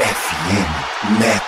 FM Network.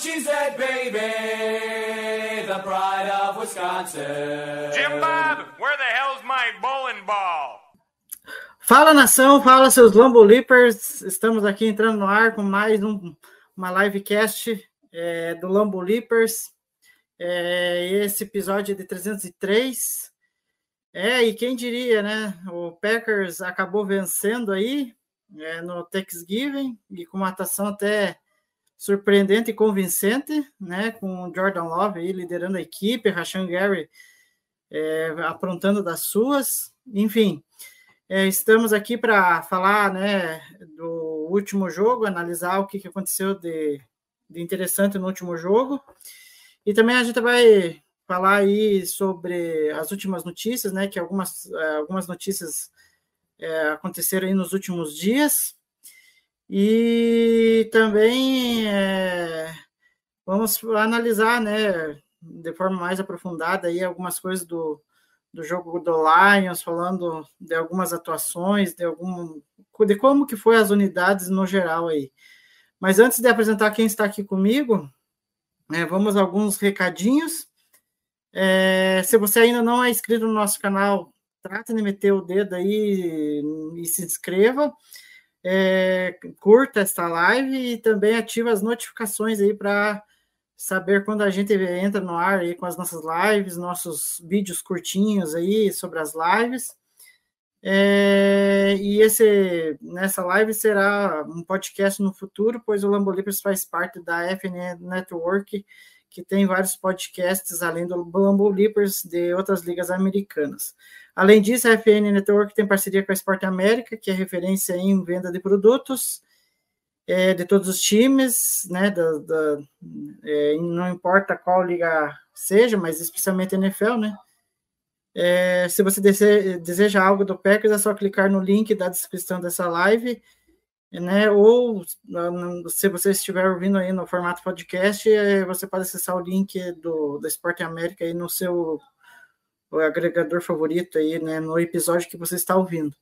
A cheesehead baby, the pride of Wisconsin. Jim Bob, where the hell's my bowling ball? Fala nação, fala seus Lambo Leapers. Estamos aqui entrando no ar com mais um, uma livecast é, do Lambo Leapers. É, esse episódio é de 303. É, e quem diria, né? O Packers acabou vencendo aí é, no Thanksgiving e com uma atuação até surpreendente e convincente, né? Com Jordan Love aí liderando a equipe, Rashan Gary é, aprontando das suas. Enfim, é, estamos aqui para falar né, do último jogo, analisar o que, que aconteceu de, de interessante no último jogo. E também a gente vai falar aí sobre as últimas notícias, né? Que algumas, eh, algumas notícias eh, aconteceram aí nos últimos dias. E também eh, vamos analisar, né, de forma mais aprofundada aí algumas coisas do, do jogo do Lions, falando de algumas atuações, de algum de como que foi as unidades no geral aí. Mas antes de apresentar quem está aqui comigo, né, vamos a alguns recadinhos. É, se você ainda não é inscrito no nosso canal, trate de meter o dedo aí e se inscreva. É, curta esta live e também ative as notificações aí para saber quando a gente entra no ar aí com as nossas lives, nossos vídeos curtinhos aí sobre as lives. É, e esse nessa live será um podcast no futuro, pois o Lambolipers faz parte da FN Network, que tem vários podcasts além do Lambolipers de outras ligas americanas. Além disso, a FN Network tem parceria com a Sport América, que é referência em venda de produtos é, de todos os times, né? Da, da, é, não importa qual liga seja, mas especialmente a NFL, né? É, se você dese, deseja algo do Packers, é só clicar no link da descrição dessa live, né? Ou se você estiver ouvindo aí no formato podcast, é, você pode acessar o link do da Sport América aí no seu agregador favorito aí, né? No episódio que você está ouvindo.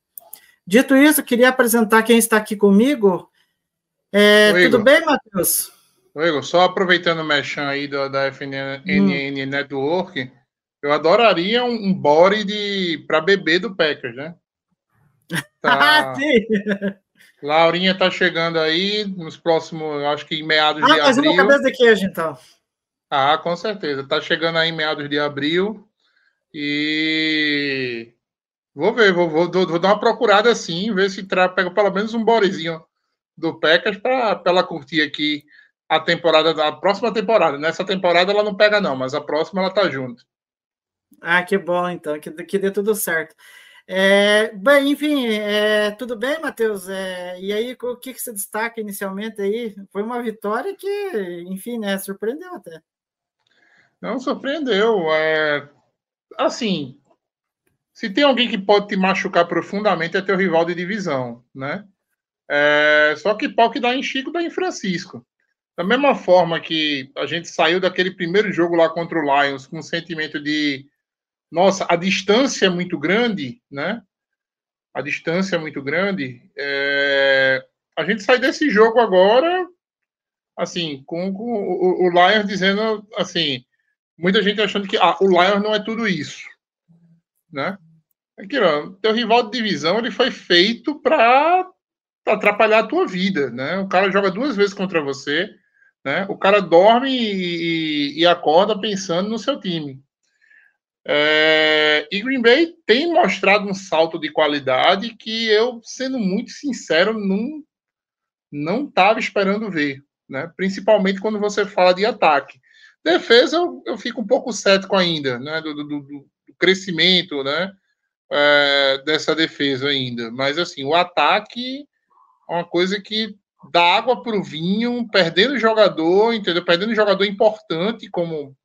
Dito isso, queria apresentar quem está aqui comigo. É, Oi, tudo bem, Matheus? Ô, Igor, só aproveitando o mechan aí do, da FNN Network, eu adoraria um, um body de para bebê do Packers, né? Ah, Tá, sim! Laurinha tá chegando aí nos próximos, acho que em meados Ah, de mas uma abril. cabeça de queijo, então. Ah, com certeza. Tá chegando aí em meados de abril. E vou ver, vou, vou, vou dar uma procurada assim, ver se tra... pega pelo menos um borezinho do Packers para ela curtir aqui a temporada, da a próxima temporada. Nessa temporada ela não pega, não, mas a próxima ela tá junto. Ah, que bom, então, que, que dê tudo certo. É, bem, enfim, é, tudo bem, Matheus? É, e aí, o que, que você destaca inicialmente aí? Foi uma vitória que, enfim, né, surpreendeu até. Não surpreendeu. É... Assim, se tem alguém que pode te machucar profundamente é teu rival de divisão, né? É... Só que pau que dá em Chico, dá em Francisco. Da mesma forma que a gente saiu daquele primeiro jogo lá contra o Lions com um sentimento de nossa, a distância é muito grande, né? A distância é muito grande. É... A gente sai desse jogo agora, assim, com, com o, o Lions dizendo assim, muita gente achando que ah, o Lions não é tudo isso, né? Teu rival de divisão ele foi feito para atrapalhar a tua vida, né? O cara joga duas vezes contra você, né? O cara dorme e, e, e acorda pensando no seu time. É, e Green Bay tem mostrado um salto de qualidade que eu, sendo muito sincero, não não estava esperando ver, né? Principalmente quando você fala de ataque. Defesa, eu, eu fico um pouco cético ainda, né? Do, do, do crescimento, né? É, dessa defesa ainda. Mas assim, o ataque uma coisa que dá água para o vinho, perdendo jogador, entendeu? Perdendo jogador importante, como,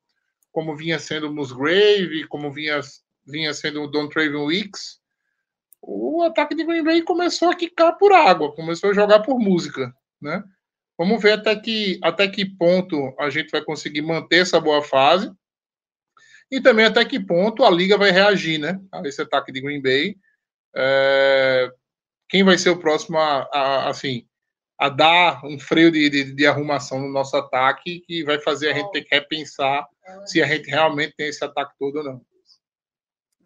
como vinha sendo o Musgrave, como vinha, vinha sendo o Don Traven Weeks. O ataque de Green Bay começou a quicar por água, começou a jogar por música, né? Vamos ver até que, até que ponto a gente vai conseguir manter essa boa fase e também até que ponto a liga vai reagir, né? A esse ataque de Green Bay. É... Quem vai ser o próximo a, a, assim, a dar um freio de, de, de, arrumação no nosso ataque que vai fazer a gente ter que repensar se a gente realmente tem esse ataque todo ou não.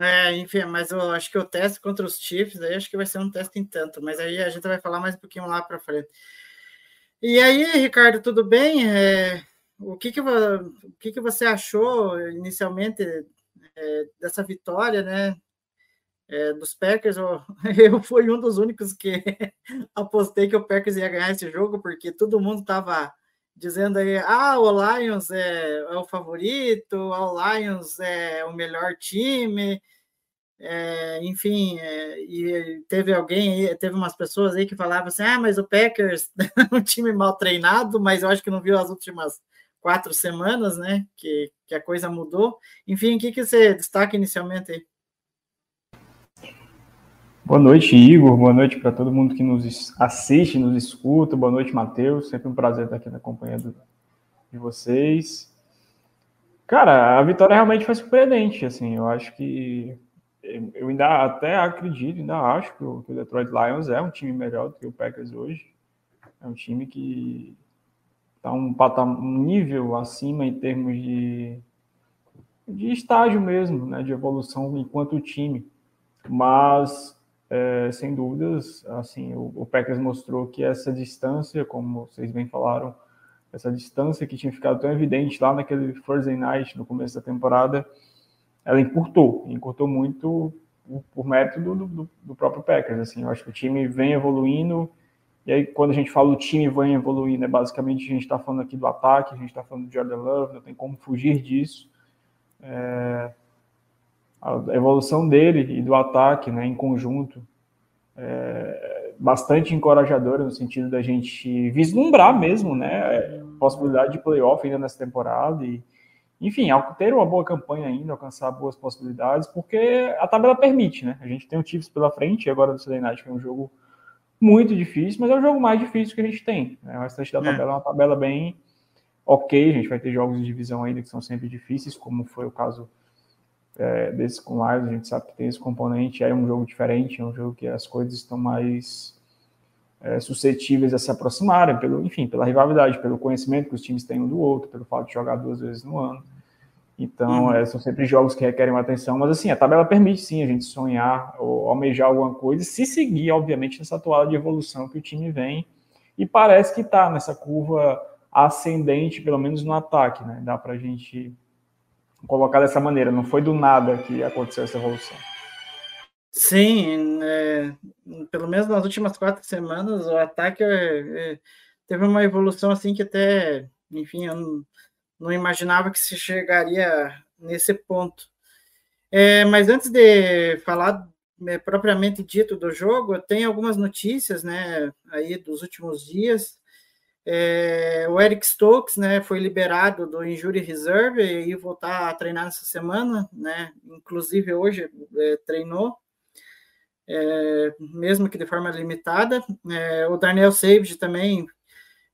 É, enfim, mas eu acho que o teste contra os Chiefs, aí acho que vai ser um teste em tanto, mas aí a gente vai falar mais um pouquinho lá para frente. E aí, Ricardo, tudo bem? É, o que que, o que que você achou inicialmente é, dessa vitória, né? É, dos Packers, eu, eu fui um dos únicos que apostei que o Packers ia ganhar esse jogo, porque todo mundo estava dizendo aí, ah, o Lions é, é, o favorito, o Lions é o melhor time, é, enfim, é, e teve alguém, teve umas pessoas aí que falavam assim, ah, mas o Packers é um time mal treinado, mas eu acho que não viu as últimas quatro semanas, né, que, que a coisa mudou. Enfim, o que, que você destaca inicialmente aí? Boa noite, Igor. Boa noite para todo mundo que nos assiste, nos escuta. Boa noite, Matheus. Sempre um prazer estar aqui na companhia do, de vocês. Cara, a vitória realmente foi surpreendente. Assim, eu acho que eu ainda até acredito, ainda acho que o, Detroit Lions é um time melhor do que o Packers hoje. É um time que está um, um nível acima em termos de, de estágio mesmo, né, de evolução enquanto time. Mas é, sem dúvidas, assim, o, o Packers mostrou que essa distância, como vocês bem falaram, essa distância que tinha ficado tão evidente lá naquele Thursday Night, no começo da temporada, ela encurtou, encurtou muito por mérito do, do, do, próprio Packers, assim, eu acho que o time vem evoluindo, e aí quando a gente fala o time vem evoluindo, é basicamente a gente está falando aqui do ataque, a gente está falando do Jordan Love, não tem como fugir disso, é, a evolução dele e do ataque né, em conjunto é bastante encorajadora no sentido da gente vislumbrar mesmo né, possibilidade de playoff ainda nessa temporada e, enfim, ter uma boa campanha ainda, alcançar boas possibilidades, porque a tabela permite, né? A gente tem o Chiefs pela frente, e agora do Sunday Night, que é um jogo muito difícil, mas é o jogo mais difícil que a gente tem. Né? O restante da é. tabela é uma tabela bem ok, a gente vai ter jogos de divisão ainda que são sempre difíceis, como foi o caso é, desse com Lions, a gente sabe que tem esse componente, é um jogo diferente, é um jogo que as coisas estão mais é, suscetíveis a se aproximarem, pelo, enfim, pela rivalidade, pelo conhecimento que os times têm um do outro, pelo fato de jogar duas vezes no ano. Então, uhum. é, são sempre jogos que requerem uma atenção, mas assim, a tabela permite sim a gente sonhar ou almejar alguma coisa, se seguir, obviamente, nessa toada de evolução que o time vem, e parece que está nessa curva ascendente, pelo menos no ataque, né? Dá para a gente colocar dessa maneira, não foi do nada que aconteceu essa evolução. Sim, é, pelo menos nas últimas quatro semanas o ataque é, é, teve uma evolução assim que até, enfim, eu não, não imaginava que se chegaria nesse ponto. É, mas antes de falar é, propriamente dito do jogo, tem algumas notícias, né, aí dos últimos dias. É, o Eric Stokes, né, foi liberado do injury reserve e voltar a treinar essa semana, né? Inclusive hoje treinou, é, mesmo que de forma limitada. É, o Daniel Savage também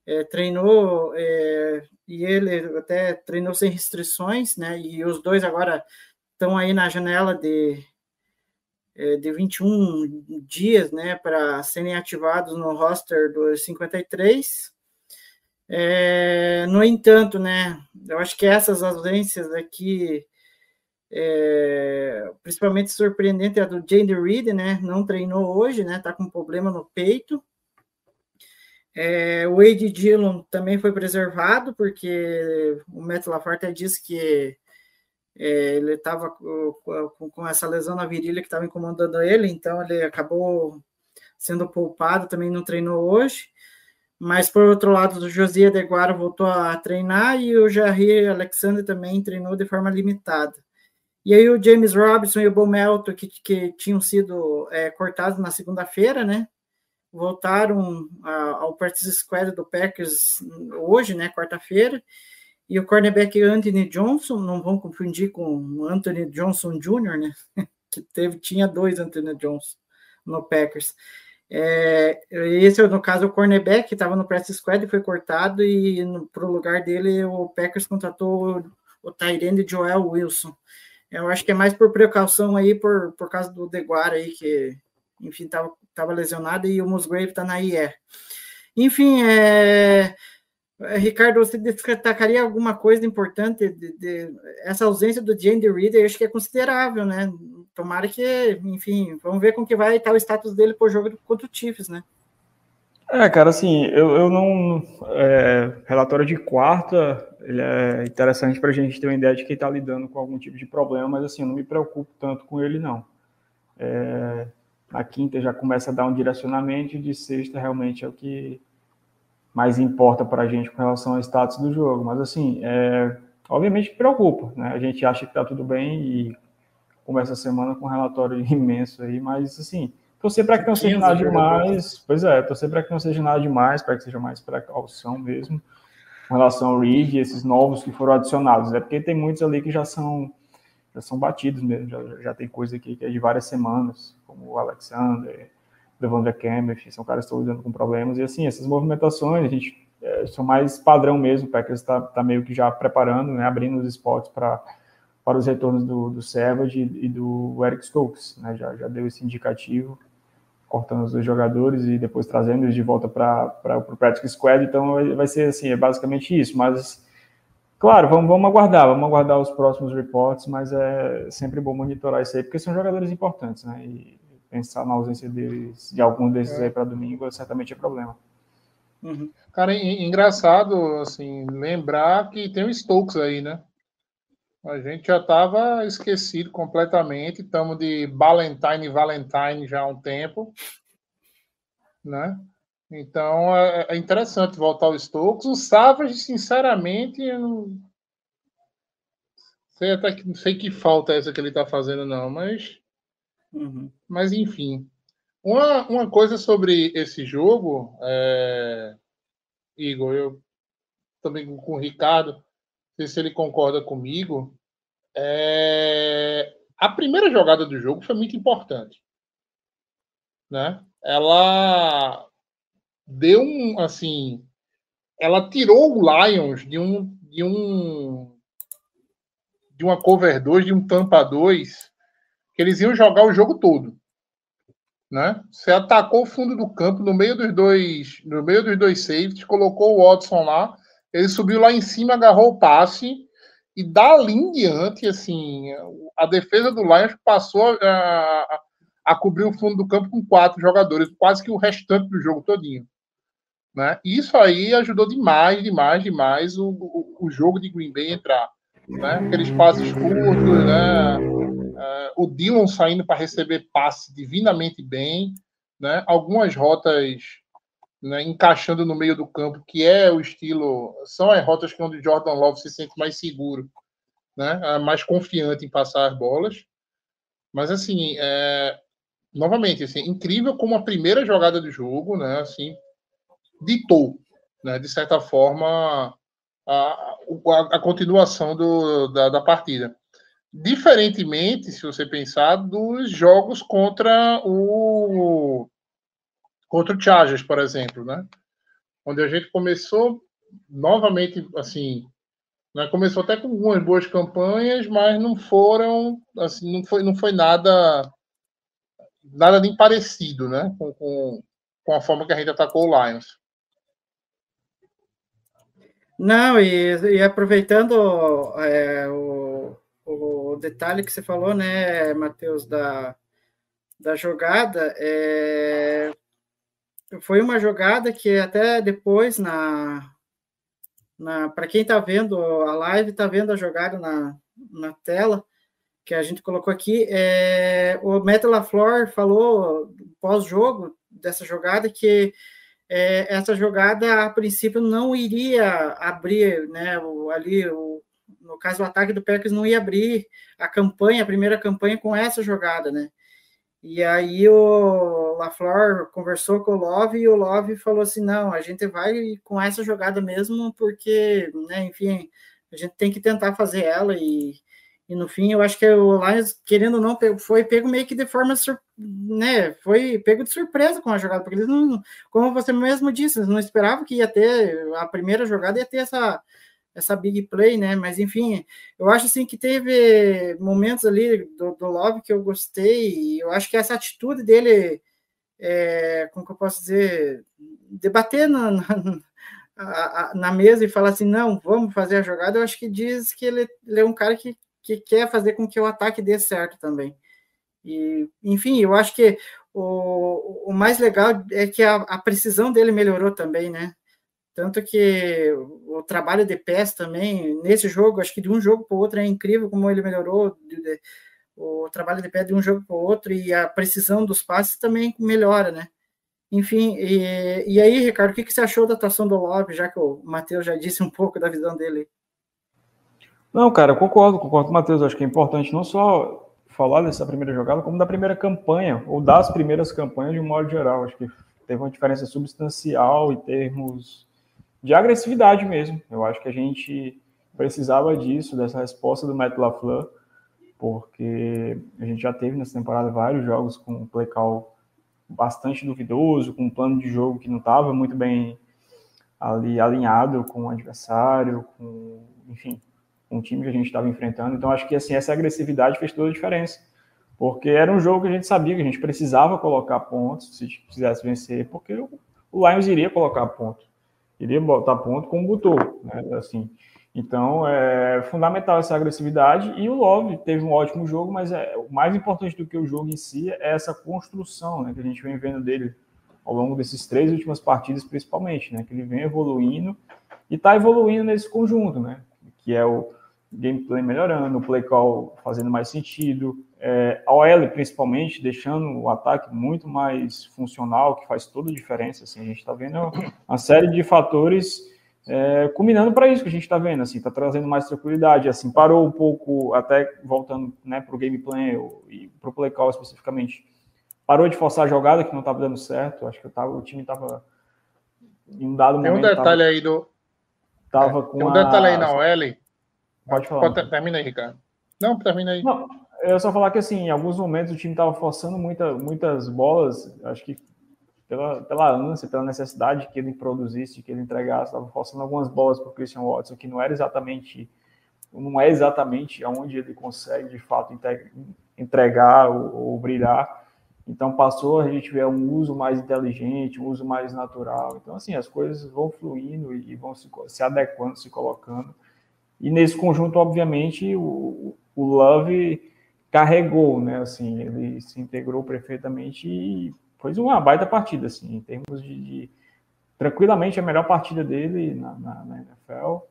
é, treinou é, e ele até treinou sem restrições, né? E os dois agora estão aí na janela de de 21 dias, né, para serem ativados no roster dos 53. É, no entanto, né, eu acho que essas ausências aqui, é, principalmente surpreendente é a do Jane Reed, né, não treinou hoje, né, tá com problema no peito. É, o Wade Dillon também foi preservado, porque o Matt LaForte disse que é, ele estava com, com, essa lesão na virilha que estava incomodando ele, então ele acabou sendo poupado, também não treinou hoje. Mas, por outro lado, o José Adeguara voltou a treinar e o Jair Alexander também treinou de forma limitada. E aí o James Robinson e o Bo Melton, que, que tinham sido é, cortados na segunda-feira, né? voltaram ao practice squad do Packers hoje, né, quarta-feira, e o cornerback Anthony Johnson, não vão confundir com Anthony Johnson Jr., né, que teve, tinha dois Anthony Johnson no Packers. É, esse, no caso, o cornerback que estava no practice squad e foi cortado, e para o lugar dele o Packers contratou o Tyrande Joel Wilson. Eu acho que é mais por precaução aí, por, por causa do Deguara aí, que, enfim, estava tava lesionado, e o Musgrave está na IE. Enfim, é, é, Ricardo, você destacaria alguma coisa importante de, de essa ausência do Jandy Reader? Eu acho que é considerável, né? Tomara que, enfim, vamos ver como que vai estar o status dele por jogo contra o Chiefs, né? É, cara, assim, eu, eu não. É, relatório de quarta, ele é interessante para a gente ter uma ideia de que está lidando com algum tipo de problema, mas assim, eu não me preocupo tanto com ele, não. É, na quinta já começa a dar um direcionamento, e de sexta realmente é o que mais importa para a gente com relação ao status do jogo. Mas, assim, é, obviamente preocupa, né? A gente acha que está tudo bem e começa a semana com um relatório imenso aí, mas, assim, torcer para que não seja nada demais. Pois é, torcer para que não seja nada demais, para que seja mais precaução mesmo com relação ao Reed e esses novos que foram adicionados. É porque tem muitos ali que já são já são batidos mesmo, já, já tem coisa aqui que é de várias semanas, como o Alexander, Devondre Campbell, são caras que estão lidando com problemas. E assim, essas movimentações, a gente é, são mais padrão mesmo, o Packers está tá meio que já preparando, né, abrindo os spots para para os retornos do, do Savage e do Eric Stokes, né, já, já deu esse indicativo, cortando os jogadores e depois trazendo eles de volta para o Practice Squad, então vai ser assim, é basicamente isso, mas claro, vamos, vamos aguardar, vamos aguardar os próximos reports, mas é sempre bom monitorar isso aí, porque são jogadores importantes, né, e pensar na ausência deles, de algum desses é. aí para domingo, certamente é problema. Uhum. Cara, engraçado, assim, lembrar que tem o Stokes aí, né? A gente já estava esquecido completamente, estamos de Valentine e Valentine já há um tempo, né? Então é, é interessante voltar ao Stokes. O Savage, sinceramente, eu não sei até que não sei que falta é essa que ele está fazendo, não, mas Uhum. Mas, enfim. Uma, uma coisa sobre esse jogo, é... Igor, eu também com o Ricardo, sei se ele concorda comigo. É... A primeira jogada do jogo foi muito importante. Né? Ela deu um assim, ela tirou o Lions de um de um de uma cover 2, de um tampa 2 que eles iam jogar o jogo todo. Né? Você atacou o fundo do campo no meio dos dois, no meio dos dois safeties, colocou o Watson lá, ele subiu lá em cima, agarrou o passe e dali em diante, assim, a defesa do Lions passou a, a, cobrir o fundo do campo com quatro jogadores, quase que o restante do jogo todinho. Né? Isso aí ajudou demais, demais, demais o, o, o jogo de Green Bay entrar. Né? Aqueles passes curtos, né? Uh, o Dillon saindo para receber passe divinamente bem, né? algumas rotas né, encaixando no meio do campo, que é o estilo. São as rotas que onde Jordan Love se sente mais seguro, né? Mais confiante em passar as bolas. Mas, assim, é, novamente, assim, incrível como a primeira jogada do jogo, né, assim, ditou, né, de certa forma, a, a, a continuação do, da, da partida. Diferentemente, se você pensar, dos jogos contra o contra o Chargers, por exemplo, né? Onde a gente começou novamente assim, né? começou até com algumas boas campanhas, mas não foram assim, não foi não foi nada nada nem parecido, né? Com, com, com a forma que a gente atacou o Lions. Não, e, e aproveitando é, o, o detalhe que você falou, né, Matheus, da, da jogada, é, foi uma jogada que até depois, na, na para quem está vendo a live, está vendo a jogada na, na tela, que a gente colocou aqui, é, o Metal LaFleur falou pós-jogo dessa jogada que é, essa jogada a princípio não iria abrir né, o, ali o, no caso, o ataque do Packers não ia abrir a campanha, a primeira campanha com essa jogada, né? E aí o LaFleur conversou com o Love e o Love falou assim: não, a gente vai com essa jogada mesmo, porque, né, enfim, a gente tem que tentar fazer ela e, e no fim eu acho que o Lions, querendo ou não, foi pego meio que de forma, né, foi pego de surpresa com a jogada, porque eles não, como você mesmo disse, não esperavam que ia ter, a primeira jogada ia ter essa essa big play, né? Mas enfim, eu acho assim que teve momentos ali do, do Love que eu gostei, e eu acho que essa atitude dele, é, como que eu posso dizer, debater na, na, na, mesa e falar assim, não, vamos fazer a jogada, eu acho que diz que ele, ele é um cara que, que quer fazer com que o ataque dê certo também. E, enfim, eu acho que o, o mais legal é que a, a precisão dele melhorou também, né? Tanto que o trabalho de pés também, nesse jogo, acho que de um jogo para o outro é incrível como ele melhorou. De, de, o trabalho de pé de um jogo para o outro e a precisão dos passes também melhora, né? Enfim, e, e aí, Ricardo, o que, que você achou da atuação do Lopes, já que o Matheus já disse um pouco da visão dele? Não, cara, eu concordo, concordo com o Matheus. Acho que é importante não só falar dessa primeira jogada, como da primeira campanha, ou das primeiras campanhas de um modo geral. Acho que teve uma diferença substancial em termos de agressividade mesmo. Eu acho que a gente precisava disso, dessa resposta do Matt LaFleur, porque a gente já teve nessa temporada vários jogos com um play call bastante duvidoso, com um plano de jogo que não estava muito bem ali alinhado com o adversário, com, enfim, com o time que a gente estava enfrentando. Então acho que assim essa agressividade fez toda a diferença, porque era um jogo que a gente sabia que a gente precisava colocar pontos se quisesse vencer, porque o Lions iria colocar pontos iria botar ponto como botou, né? Assim, então é fundamental essa agressividade e o Love teve um ótimo jogo, mas é o mais importante do que o jogo em si é essa construção, né? Que a gente vem vendo dele ao longo desses três últimas partidas, principalmente, né? Que ele vem evoluindo e está evoluindo nesse conjunto, né? Que é o gameplay melhorando, o play call fazendo mais sentido, é, a OL principalmente deixando o ataque muito mais funcional, que faz toda a diferença. Assim, a gente está vendo uma série de fatores é, culminando para isso que a gente está vendo, assim, está trazendo mais tranquilidade, assim, parou um pouco, até voltando né, para o gameplay e para o play call especificamente, parou de forçar a jogada que não estava dando certo, acho que tava, o time estava em um dado Tem momento... um detalhe tava, aí do... Tava é, com tem um detalhe a... aí na OL... Pode falar. Pode, termina aí, Ricardo. Não, termina aí. Não, eu só falar que assim, em alguns momentos o time estava forçando muita, muitas bolas, acho que pela, pela ânsia, pela necessidade que ele produzisse, que ele entregasse, estava forçando algumas bolas para o Christian Watson, que não era exatamente, não é exatamente aonde ele consegue de fato entregar ou, ou brilhar. Então passou a gente ver um uso mais inteligente, um uso mais natural. Então assim, as coisas vão fluindo e vão se, se adequando, se colocando. E nesse conjunto, obviamente, o, o Love carregou, né? Assim, ele se integrou perfeitamente e fez uma baita partida, assim, em termos de, de tranquilamente a melhor partida dele na, na, na NFL.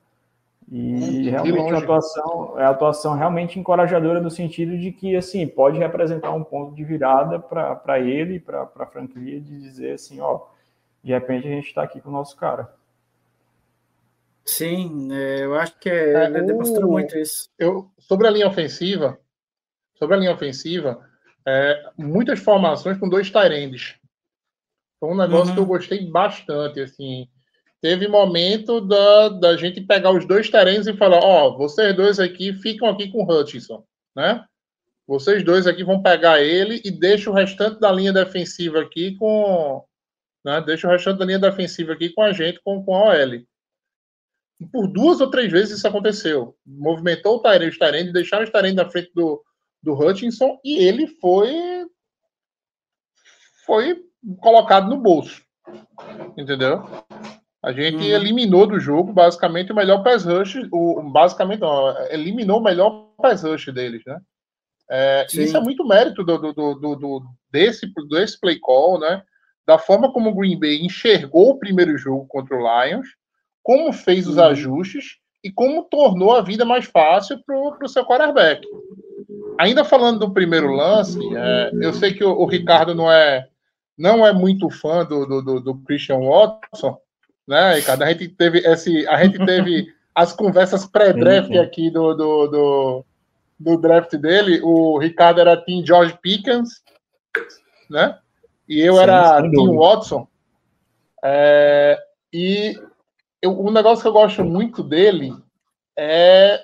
E realmente a atuação, é a atuação realmente encorajadora no sentido de que assim pode representar um ponto de virada para ele, para a franquia, de dizer assim, ó, de repente a gente está aqui com o nosso cara. Sim, é, eu acho que é, ele demonstrou muito isso. Eu, sobre a linha ofensiva, sobre a linha ofensiva, é, muitas formações com dois Tyrands. Foi um negócio uhum. que eu gostei bastante, assim. Teve momento da, da gente pegar os dois Tyrands e falar, ó, oh, vocês dois aqui ficam aqui com o Hutchinson, né? Vocês dois aqui vão pegar ele e deixa o restante da linha defensiva aqui com... Né? Deixa o restante da linha defensiva aqui com a gente, com, com a OL por duas ou três vezes isso aconteceu. Movimentou o Tyrande, os Tyrande, deixaram o Tyrande na frente do, do Hutchinson e ele foi foi colocado no bolso. Entendeu? A gente uhum. eliminou do jogo basicamente o melhor pass rush, o, basicamente não, eliminou o melhor pass rush deles, né? É, isso é muito mérito do, do, do, do, desse, desse play call, né? Da forma como o Green Bay enxergou o primeiro jogo contra o Lions como fez os uhum. ajustes e como tornou a vida mais fácil para o seu quarterback. Ainda falando do primeiro lance, é, eu sei que o, o, Ricardo não é não é muito fã do, do, do, Christian Watson, né, Ricardo? A gente teve esse, a gente teve as conversas pré-draft aqui do, do, do, do, draft dele. O Ricardo era Team George Pickens né? E eu Sim, era dúvida. Watson. É, e eu, um negócio que eu gosto muito dele é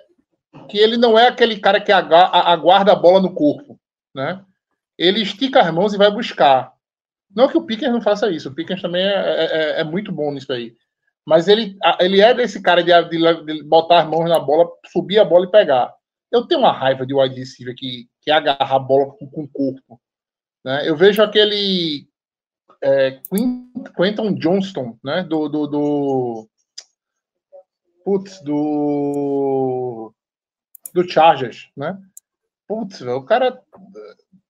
que ele não é aquele cara que aguarda a bola no corpo, né? Ele estica as mãos e vai buscar. Não que o Pickens não faça isso, o Pickens também é, é- é muito bom nisso aí. Mas ele, ele é desse cara de, de- de botar as mãos na bola, subir a bola e pegar. Eu tenho uma raiva de wide receiver que, que agarra a bola com, com o corpo. Né? Eu vejo aquele é, Quentin Johnston, né? Do, do, do putz, do do Chargers, né? Putz, o cara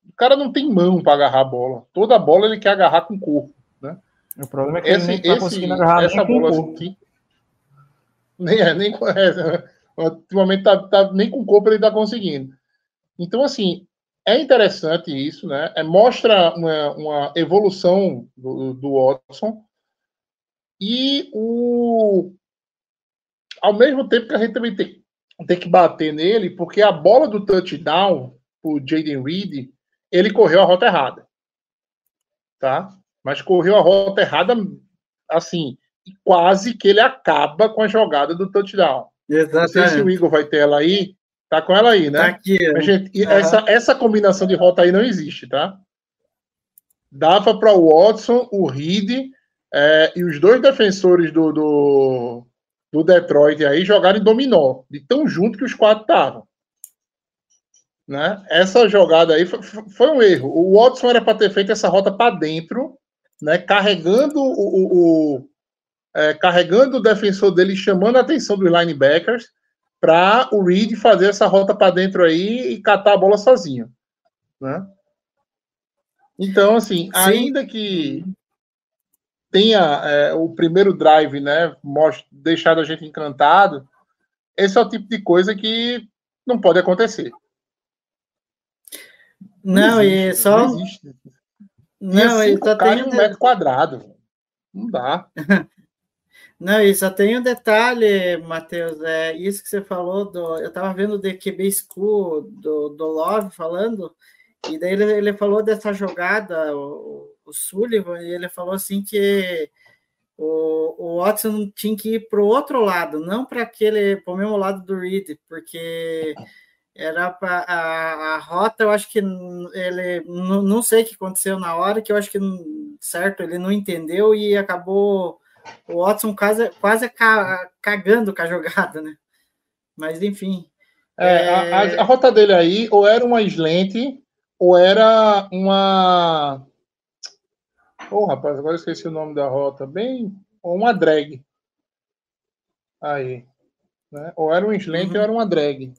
o cara não tem mão para agarrar a bola. Toda bola ele quer agarrar com o corpo. O problema é que Esse, ele nem tá esse, conseguindo agarrar essa bola aqui. Nem é, nem com essa. Ultimamente tá, tá- nem com o corpo ele tá conseguindo. Então, assim, é interessante isso, né? É, mostra uma, uma evolução do, do Watson. E o. Ao mesmo tempo que a gente também tem, tem que bater nele, porque a bola do touchdown, o Jaden Reed, ele correu a rota errada. Tá? Mas correu a rota errada, assim, e quase que ele acaba com a jogada do touchdown. Não sei se o Exatamente. Igor vai ter ela aí. Tá com ela aí, Tá né? aqui. ó. Mas, gente, Aham. essa, essa combinação de rota aí não existe, tá? Dava para o Watson, o Reed é, e os dois defensores do, do, do Detroit aí jogarem dominó, de tão junto que os quatro estavam. Né? Essa jogada aí foi, foi um erro. O Watson era para ter feito essa rota para dentro, né? carregando o, o- o- é, carregando o defensor dele, chamando a atenção dos linebackers para o Reed fazer essa rota para dentro aí e catar a bola sozinho, né? Então, assim, ainda que tenha é, o primeiro drive, né, most- deixado a gente encantado, esse é o tipo de coisa que não pode acontecer. Não, e existe, só. Não existe. Não, e só tem em um um metro quadrado. Não dá. Não, e só tem um detalhe, Matheus, é isso que você falou do. Eu estava vendo o DQB School do, do Love falando, e daí ele, ele falou dessa jogada, o, o Sullivan, e ele falou assim que o, o Watson tinha que ir para o outro lado, não para aquele, para o mesmo lado do Reed, porque era pra, a, a rota, eu acho que ele não, sei o que aconteceu na hora, que eu acho que certo, ele não entendeu e acabou o Watson quase, quase ca- cagando com a jogada, né? Mas enfim. É, a, a- a rota dele aí, ou era uma slant, ou era uma. Ô, rapaz, agora eu esqueci o nome da rota. Bem. Ou uma drag. Aí. Né? Ou era um slant Uhum. ou era uma drag.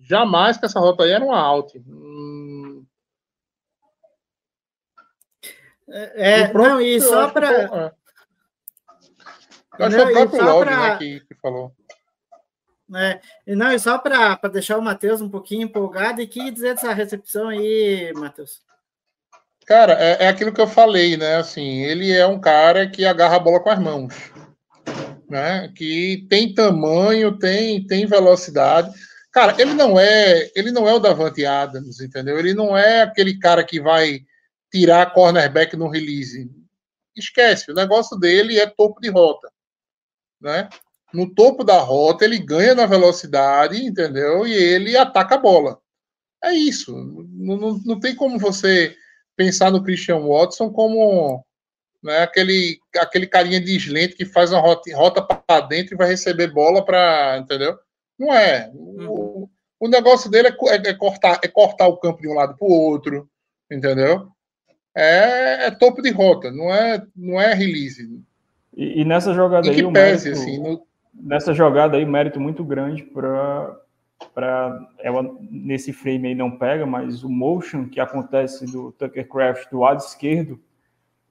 Jamais que essa rota aí era uma out. Hum, É, o próprio- não, e só para. é. Eu acho que foi o próprio Love, pra- né, que, que falou. É, e não, e só para deixar o Matheus um pouquinho empolgado, e que dizer dessa recepção aí, Matheus? Cara, é, é aquilo que eu falei, né? Assim, ele é um cara que agarra a bola com as mãos, né? Que tem tamanho, tem, tem velocidade. Cara, ele não é, ele não é o Davante Adams, entendeu? Ele não é aquele cara que vai tirar cornerback no release. Esquece, o negócio dele é topo de rota, né? No topo da rota ele ganha na velocidade, entendeu? E ele ataca a bola. É isso. Não, não, não tem como você pensar no Christian Watson como né, aquele, aquele carinha de slant que faz uma rota, rota para dentro e vai receber bola para. Entendeu? Não é. O, o negócio dele é, é- é cortar, é cortar o campo de um lado para o outro. Entendeu? É, é topo de rota, não é, não é release. E, e nessa jogada aí, pese, mérito, assim. no- nessa jogada aí, mérito muito grande para para ela nesse frame aí não pega, mas o motion que acontece do Tucker Craft do lado esquerdo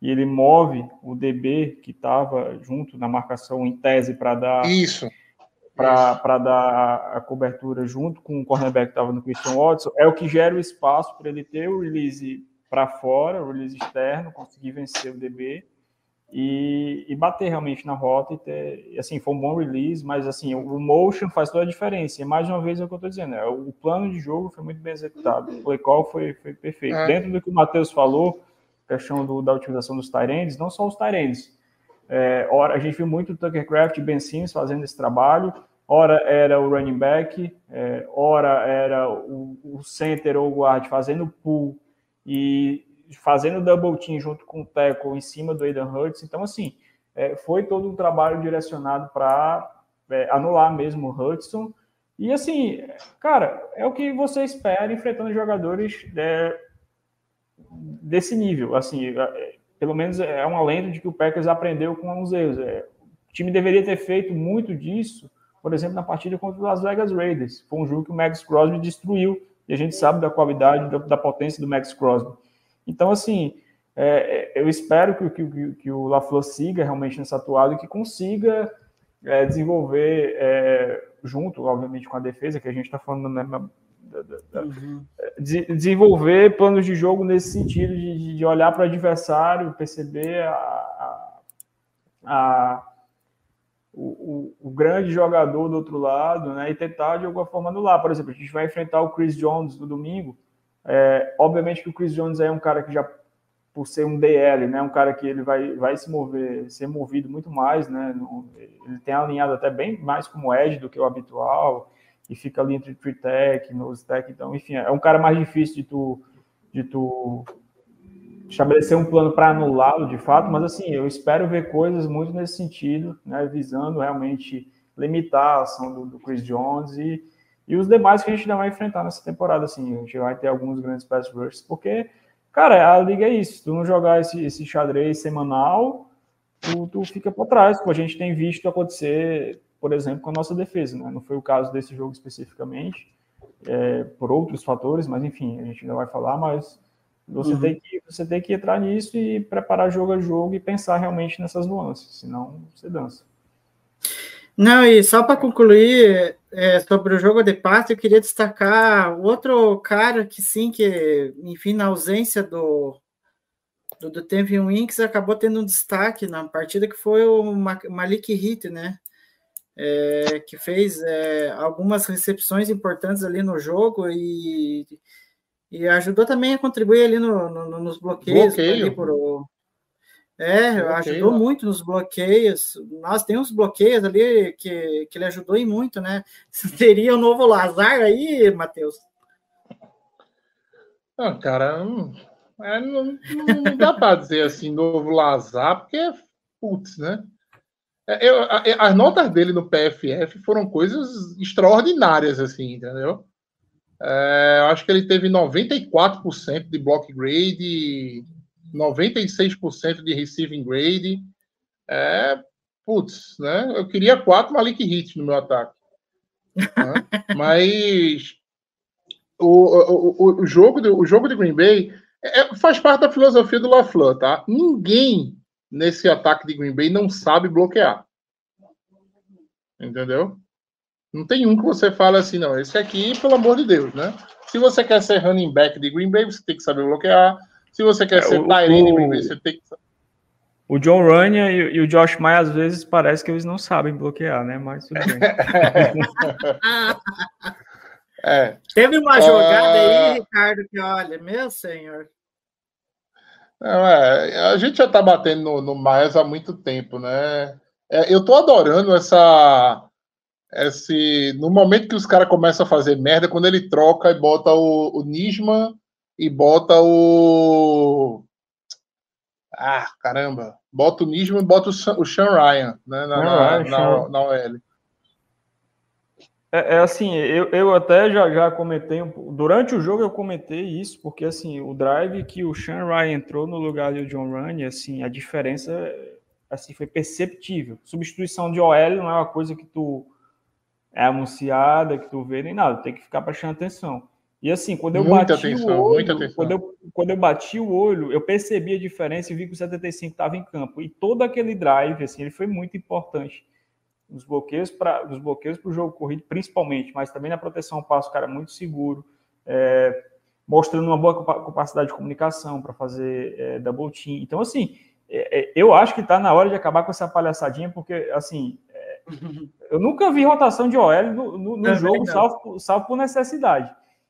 e ele move o DB que estava junto na marcação em tese para dar Isso. para dar a cobertura junto com o cornerback que estava no Christian Watson, é o que gera o espaço para ele ter o release para fora, o release externo, conseguir vencer o DB e, e, bater realmente na rota e ter, assim, foi um bom release, mas assim, o motion faz toda a diferença. E mais uma vez é o que eu estou dizendo, é, o plano de jogo foi muito bem executado, o play call foi, foi perfeito. É. Dentro do que o Matheus falou, questão do, da utilização dos Tyrands, não só os Tyrands. É, ora, a gente viu muito o Tucker Craft e Ben Simmons fazendo esse trabalho, ora era o running back, é, ora era o, o center ou o guard fazendo pull e fazendo double team junto com o tackle em cima do Aidan Hurts. Então, assim, é, foi todo um trabalho direcionado para é, anular mesmo o Hudson. E, assim, cara, é o que você espera enfrentando jogadores é, desse nível. Assim, é, pelo menos é um alento de que o Packers aprendeu com os erros. É, o time deveria ter feito muito disso, por exemplo, na partida contra os Las Vegas Raiders. Foi um jogo que o Max Crosby destruiu, e a gente sabe da qualidade, da, da potência do Max Crosby. Então, assim, é, eu espero que, que, que o LaFleur siga realmente nessa atuada e que consiga é, desenvolver, é, junto, obviamente, com a defesa, que a gente está falando né, da, da, uhum. de, desenvolver planos de jogo nesse sentido, de, de olhar para o adversário, perceber a, a, a o, o, o, grande jogador do outro lado, né, e tentar de alguma forma anular. Por exemplo, a gente vai enfrentar o Chris Jones no domingo, é, obviamente que o Chris Jones é um cara que já, por ser um DL, né, um cara que ele vai, vai se mover, ser movido muito mais, né, ele tem alinhado até bem mais como edge do que o habitual, e fica ali entre free tech, nose tech, então, enfim, é um cara mais difícil de tu, de tu estabelecer um plano para anulá-lo de fato, mas assim, eu espero ver coisas muito nesse sentido, né, visando realmente limitar a ação do, do Chris Jones e e os demais que a gente ainda vai enfrentar nessa temporada, assim, a gente vai ter alguns grandes pass rushers, porque, cara, a liga é isso, se tu não jogar esse, esse xadrez semanal, tu, tu fica por trás, como a gente tem visto acontecer, por exemplo, com a nossa defesa, né? Não foi o caso desse jogo especificamente, é, por outros fatores, mas enfim, a gente ainda vai falar, mas você, uhum. tem que, você tem que entrar nisso e preparar jogo a jogo e pensar realmente nessas nuances, senão você dança. Não, e só para concluir é, sobre o jogo de passe, eu queria destacar outro cara que sim, que, enfim, na ausência do, do, do Tevin Winks, acabou tendo um destaque na partida, que foi o Malik Hit, né? É, que fez é, algumas recepções importantes ali no jogo e, e ajudou também a contribuir ali no, no, nos bloqueios. Bloqueio. Ali por, é, Bloqueio. ajudou muito nos bloqueios. Nós temos bloqueios ali que, que ele ajudou e muito, né? Teria o um novo Lazar aí, Matheus? Não, cara, não, é, não, não dá para dizer assim, novo Lazar, porque é putz, né? É, eu, as notas dele no PFF foram coisas extraordinárias, assim, entendeu? É, eu acho que ele teve 94% de block grade 96% de receiving grade. É, putz, né? Eu queria quatro Malik Hit no meu ataque. Né? Mas o, o, o, jogo de, o jogo de Green Bay é, faz parte da filosofia do LaFleur, tá? Ninguém nesse ataque de Green Bay não sabe bloquear. Entendeu? Não tem um que você fala assim, não. Esse aqui, pelo amor de Deus, né? Se você quer ser running back de Green Bay, você tem que saber bloquear. Se você quer é, ser Tyrene, você tem que. O John Runyan e, e, o Josh Maia, às vezes, parece que eles não sabem bloquear, né? Mas tudo bem. é. Teve uma jogada uh... aí, Ricardo, que olha, meu senhor. Não, é, a gente já tá batendo no, no Miles há muito tempo, né? É, eu tô adorando essa. Esse, no momento que os caras começam a fazer merda, quando ele troca e bota o, o Nisman e bota o. Ah, caramba! Bota o Nisman e bota o Sean Ryan né, na, na, na, na OL. É, é, assim, eu, eu até já, já comentei, durante o jogo eu comentei isso, porque assim, o drive que o Sean Ryan entrou no lugar do John Ryan, assim, a diferença assim, foi perceptível. Substituição de OL não é uma coisa que tu é anunciada, que tu vê nem nada, tem que ficar prestando atenção. E assim, quando eu muita bati atenção, o olho, quando eu, quando eu bati o olho, eu percebi a diferença e vi que o 75 estava em campo. E todo aquele drive, assim, ele foi muito importante. Nos bloqueios para os bloqueios para o jogo corrido, principalmente, mas também na proteção ao passo, cara, muito seguro, é, mostrando uma boa capacidade de comunicação para fazer é, double team. Então, assim, é, é, eu acho que está na hora de acabar com essa palhaçadinha, porque, assim, é, eu nunca vi rotação de OL no, no, no jogo, salvo, salvo, por necessidade.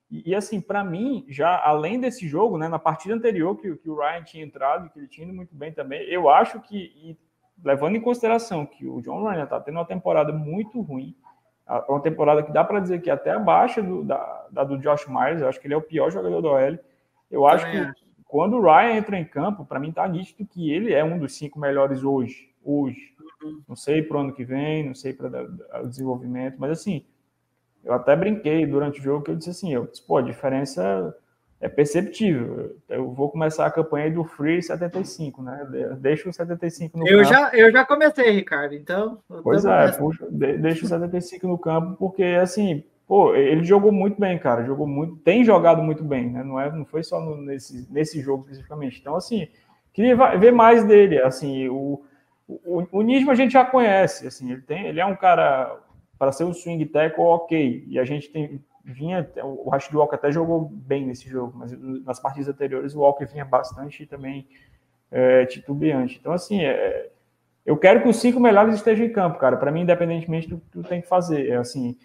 E, e assim, para mim, já além desse jogo, né, na partida anterior que, que o Ryan tinha entrado, que ele tinha ido muito bem também, eu acho que, e, levando em consideração que o John Ryan está tendo uma temporada muito ruim, uma temporada que dá para dizer que até abaixo do, da, da, do Josh Myers, eu acho que ele é o pior jogador do OL. Eu acho que quando o Ryan entra em campo, para mim está nítido que ele é um dos cinco melhores hoje. Hoje. Uhum. Não sei para o ano que vem, não sei para o desenvolvimento, mas assim, eu até brinquei durante o jogo que eu disse assim, eu disse, pô, a diferença é perceptível. Eu vou começar a campanha do Free 75, né? Deixa o 75 no eu campo. Já, eu já comecei, Ricardo, então... Pois é, puxa, deixa o 75 no campo, porque, assim, pô, ele jogou muito bem, cara, jogou muito, tem jogado muito bem, né? Não, é, não foi só no, nesse, nesse jogo especificamente. Então, assim, queria ver mais dele, assim, o, o, o Nismo a gente já conhece, assim, ele, tem, ele é um cara para ser um swing tackle ok. E a gente tem, vinha, o Rashid Walker até jogou bem nesse jogo, mas nas partidas anteriores o Walker vinha bastante também é, titubeante. Então, assim, é, eu quero que os cinco melhores estejam em campo, cara. Para mim, independentemente do que tu tem que fazer. É, assim,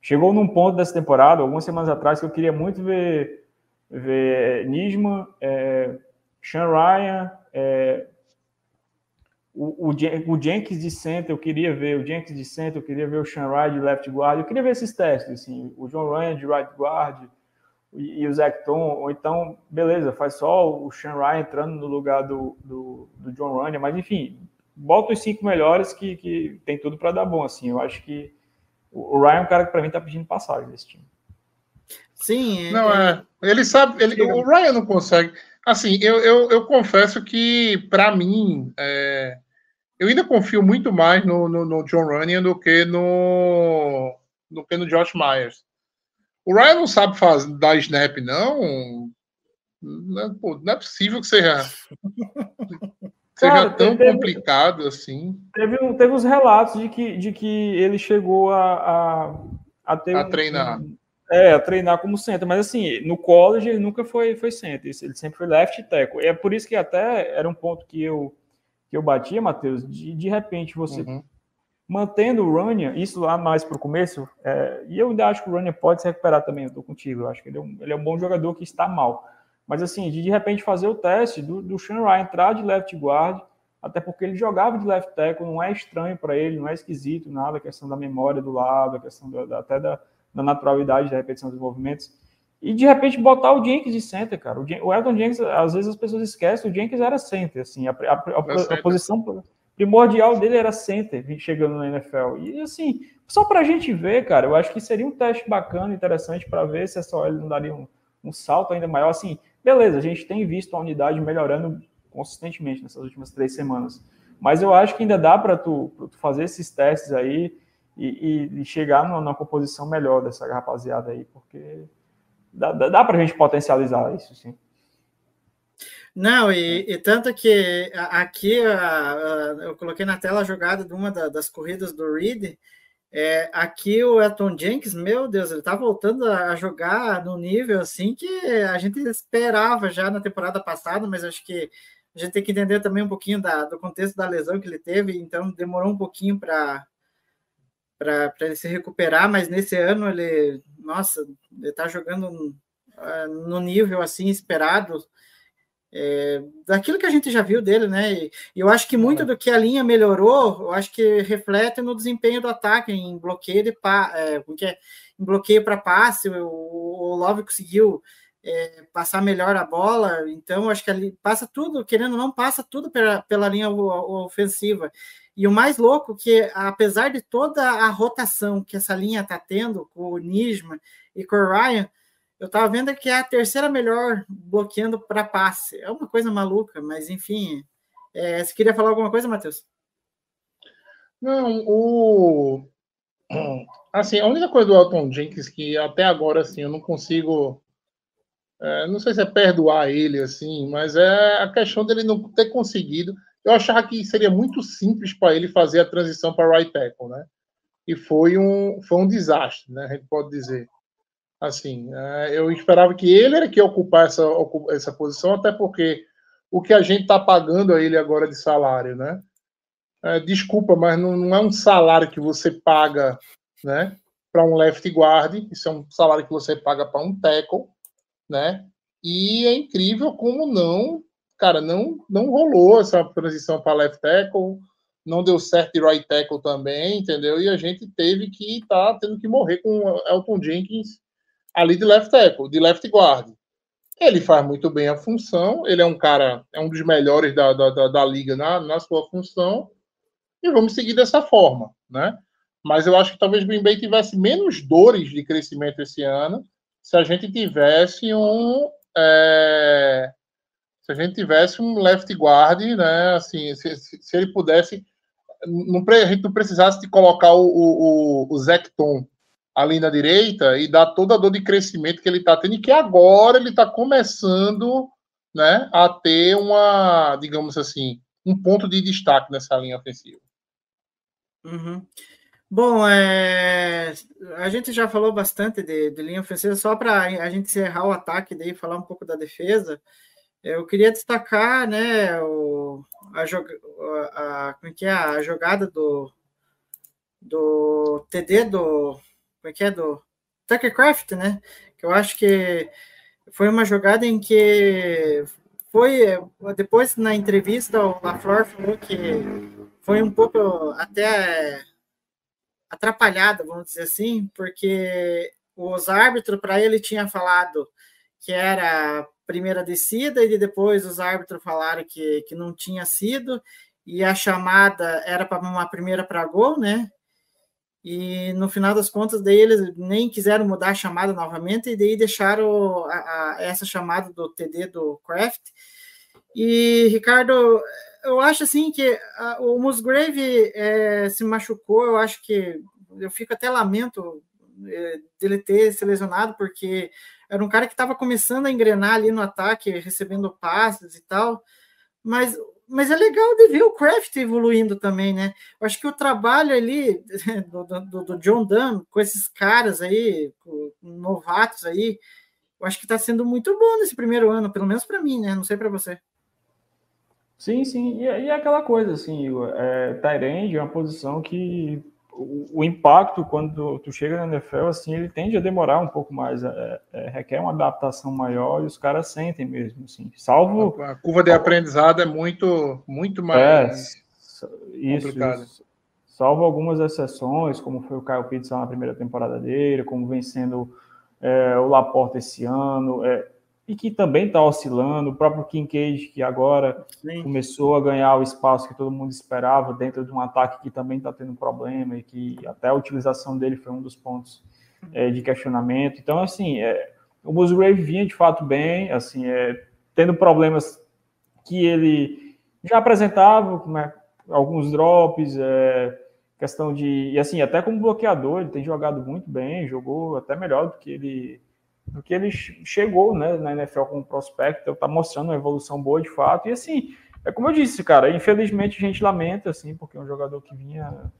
chegou num ponto dessa temporada, algumas semanas atrás, que eu queria muito ver, ver Nisman, é, Sean Ryan, é, o, o, o, Jenkins de center, eu queria ver o Jenkins de center, eu queria ver o Sean Wright de left guard, eu queria ver esses testes, assim, o John Ryan de right guard e, e o Zach Tom, ou então, beleza, faz só o Sean Ryan entrando no lugar do, do, do John Ryan, mas enfim, bota os cinco melhores que, que tem tudo para dar bom, assim, eu acho que o Ryan é um cara que para mim tá pedindo passagem desse time. Sim. Não, é, ele sabe, ele, o Ryan não consegue, Assim, eu, eu, eu confesso que, para mim, é, eu ainda confio muito mais no, no, no, John Runyon do que no, do que no Josh Myers. O Ryan não sabe fazer, dar snap, não. Não é, pô, não é possível que seja, seja Cara, tão teve, complicado assim. Teve, teve uns relatos de que, de que ele chegou a, a, a ter. A um, treinar. Um, é, treinar como center, mas assim, no college ele nunca foi, foi center, ele sempre foi left tackle. E é por isso que até era um ponto que eu, que eu batia, Matheus, de, de repente você uhum. mantendo o Running, isso lá mais para o começo, é, e eu ainda acho que o Running pode se recuperar também, eu estou contigo, eu acho que ele é, um, ele é um bom jogador que está mal. Mas assim, de de repente fazer o teste do, do Sean Ryan entrar de left guard, até porque ele jogava de left tackle, não é estranho para ele, não é esquisito, nada, a questão da memória do lado, a questão da, até da na naturalidade da repetição dos movimentos. E de repente botar o Jenkins de center, cara. O, o Elton Jenkins, às vezes as pessoas esquecem, o Jenkins era center, assim, a, a, a, a posição primordial dele era center, chegando na NFL. E assim, só para a gente ver, cara, eu acho que seria um teste bacana, interessante para ver se essa OL não daria um, um salto ainda maior. Assim, beleza, a gente tem visto a unidade melhorando consistentemente nessas últimas três semanas. Mas eu acho que ainda dá para tu, tu, fazer esses testes aí, e, e, chegar numa, composição melhor dessa rapaziada aí, porque dá, dá, para a gente potencializar isso, sim. Não, e, e, tanto que aqui a, a, eu coloquei na tela a jogada de uma da, das corridas do Reed. É, aqui o Elton Jenkins, meu Deus, ele tá voltando a jogar no nível assim que a gente esperava já na temporada passada, mas acho que a gente tem que entender também um pouquinho da, do contexto da lesão que ele teve, então demorou um pouquinho para para ele se recuperar, mas nesse ano ele, nossa, ele está jogando uh, no nível assim esperado, é, daquilo que a gente já viu dele, né? E, e eu acho que muito do que a linha melhorou, eu acho que reflete no desempenho do ataque em bloqueio de pa, é, porque em bloqueio para passe, o, o Love conseguiu é, passar melhor a bola, então acho que ali passa tudo, querendo ou não, passa tudo pela, pela linha ofensiva. E o mais louco que, apesar de toda a rotação que essa linha está tendo com o Nisman e com o Ryan, eu estava vendo que é a terceira melhor bloqueando para passe. É uma coisa maluca, mas enfim. É, você queria falar alguma coisa, Matheus? Não, o. Assim, a única coisa do Elton Jenkins que até agora assim, eu não consigo. É, não sei se é perdoar ele, assim, mas é a questão dele não ter conseguido eu achava que seria muito simples para ele fazer a transição para right tackle, né? E foi um, foi um desastre, né? A gente pode dizer. Assim, é, eu esperava que ele era que ia ocupar essa, essa posição, até porque o que a gente está pagando a ele agora de salário, né? É, desculpa, mas não, não, é um salário que você paga, né? Para um left guard, isso é um salário que você paga para um tackle, né? E é incrível como não, cara, não, não rolou essa transição para left tackle, não deu certo de right tackle também, entendeu? E a gente teve que estar tá tendo que morrer com Elton Jenkins ali de left tackle, de left guard. Ele faz muito bem a função, ele é um cara, é um dos melhores da, da, da, da liga na, na sua função, e vamos seguir dessa forma, né? Mas eu acho que talvez o Green Bay tivesse menos dores de crescimento esse ano se a gente tivesse um é, se a gente tivesse um left guard, né? Assim, se, se ele pudesse, não, a gente não precisasse de colocar o, o, o Zecton ali na direita e dar toda a dor de crescimento que ele está tendo e que agora ele está começando, né, a ter uma, digamos assim, um ponto de destaque nessa linha ofensiva. Uhum. Bom, é, a gente já falou bastante de, de linha ofensiva, só para a gente encerrar o ataque e falar um pouco da defesa. Eu queria destacar, né, o, a, a, como é que é, a jogada do, do TD do, como é que é, do Tuckercraft, né, que eu acho que foi uma jogada em que foi, depois na entrevista o LaFleur falou que foi um pouco até atrapalhada, vamos dizer assim, porque os árbitros, para ele, tinha falado que era primeira descida, e depois os árbitros falaram que, que não tinha sido, e a chamada era para uma primeira para gol, né? E no final das contas, daí eles nem quiseram mudar a chamada novamente, e daí deixaram a, a, essa chamada do TD do Kraft. E, Ricardo, eu acho assim que a, o Musgrave é, se machucou, eu acho que eu fico até lamento é, dele ter se lesionado, porque era um cara que estava começando a engrenar ali no ataque, recebendo passes e tal, mas, mas é legal de ver o Kraft evoluindo também, né? Eu acho que o trabalho ali do, do, do John Dunn com esses caras aí, novatos aí, eu acho que está sendo muito bom nesse primeiro ano, pelo menos para mim, né? Não sei para você. Sim, sim, e, e é aquela coisa, assim, Igor, é, Tyrande é uma posição que o, o, impacto quando tu chega na NFL, assim, ele tende a demorar um pouco mais, é, é, requer uma adaptação maior e os caras sentem mesmo, assim, salvo... A curva de aprendizado é muito, muito mais é, complicada. Isso, salvo algumas exceções, como foi o Kyle Pitts na primeira temporada dele, como vem sendo é, o Laporta esse ano, é, e que também está oscilando. O próprio Kincaid, que agora Sim. começou a ganhar o espaço que todo mundo esperava dentro de um ataque que também está tendo problema e que até a utilização dele foi um dos pontos é, de questionamento. Então, assim, é, o Musgrave vinha de fato bem, assim, é, tendo problemas que ele já apresentava, né, alguns drops, é, questão de. E assim, até como bloqueador, ele tem jogado muito bem, jogou até melhor do que ele do que ele chegou né, na NFL como prospecto, está mostrando uma evolução boa de fato. E assim, é como eu disse, cara, infelizmente a gente lamenta, assim, porque é um jogador que vinha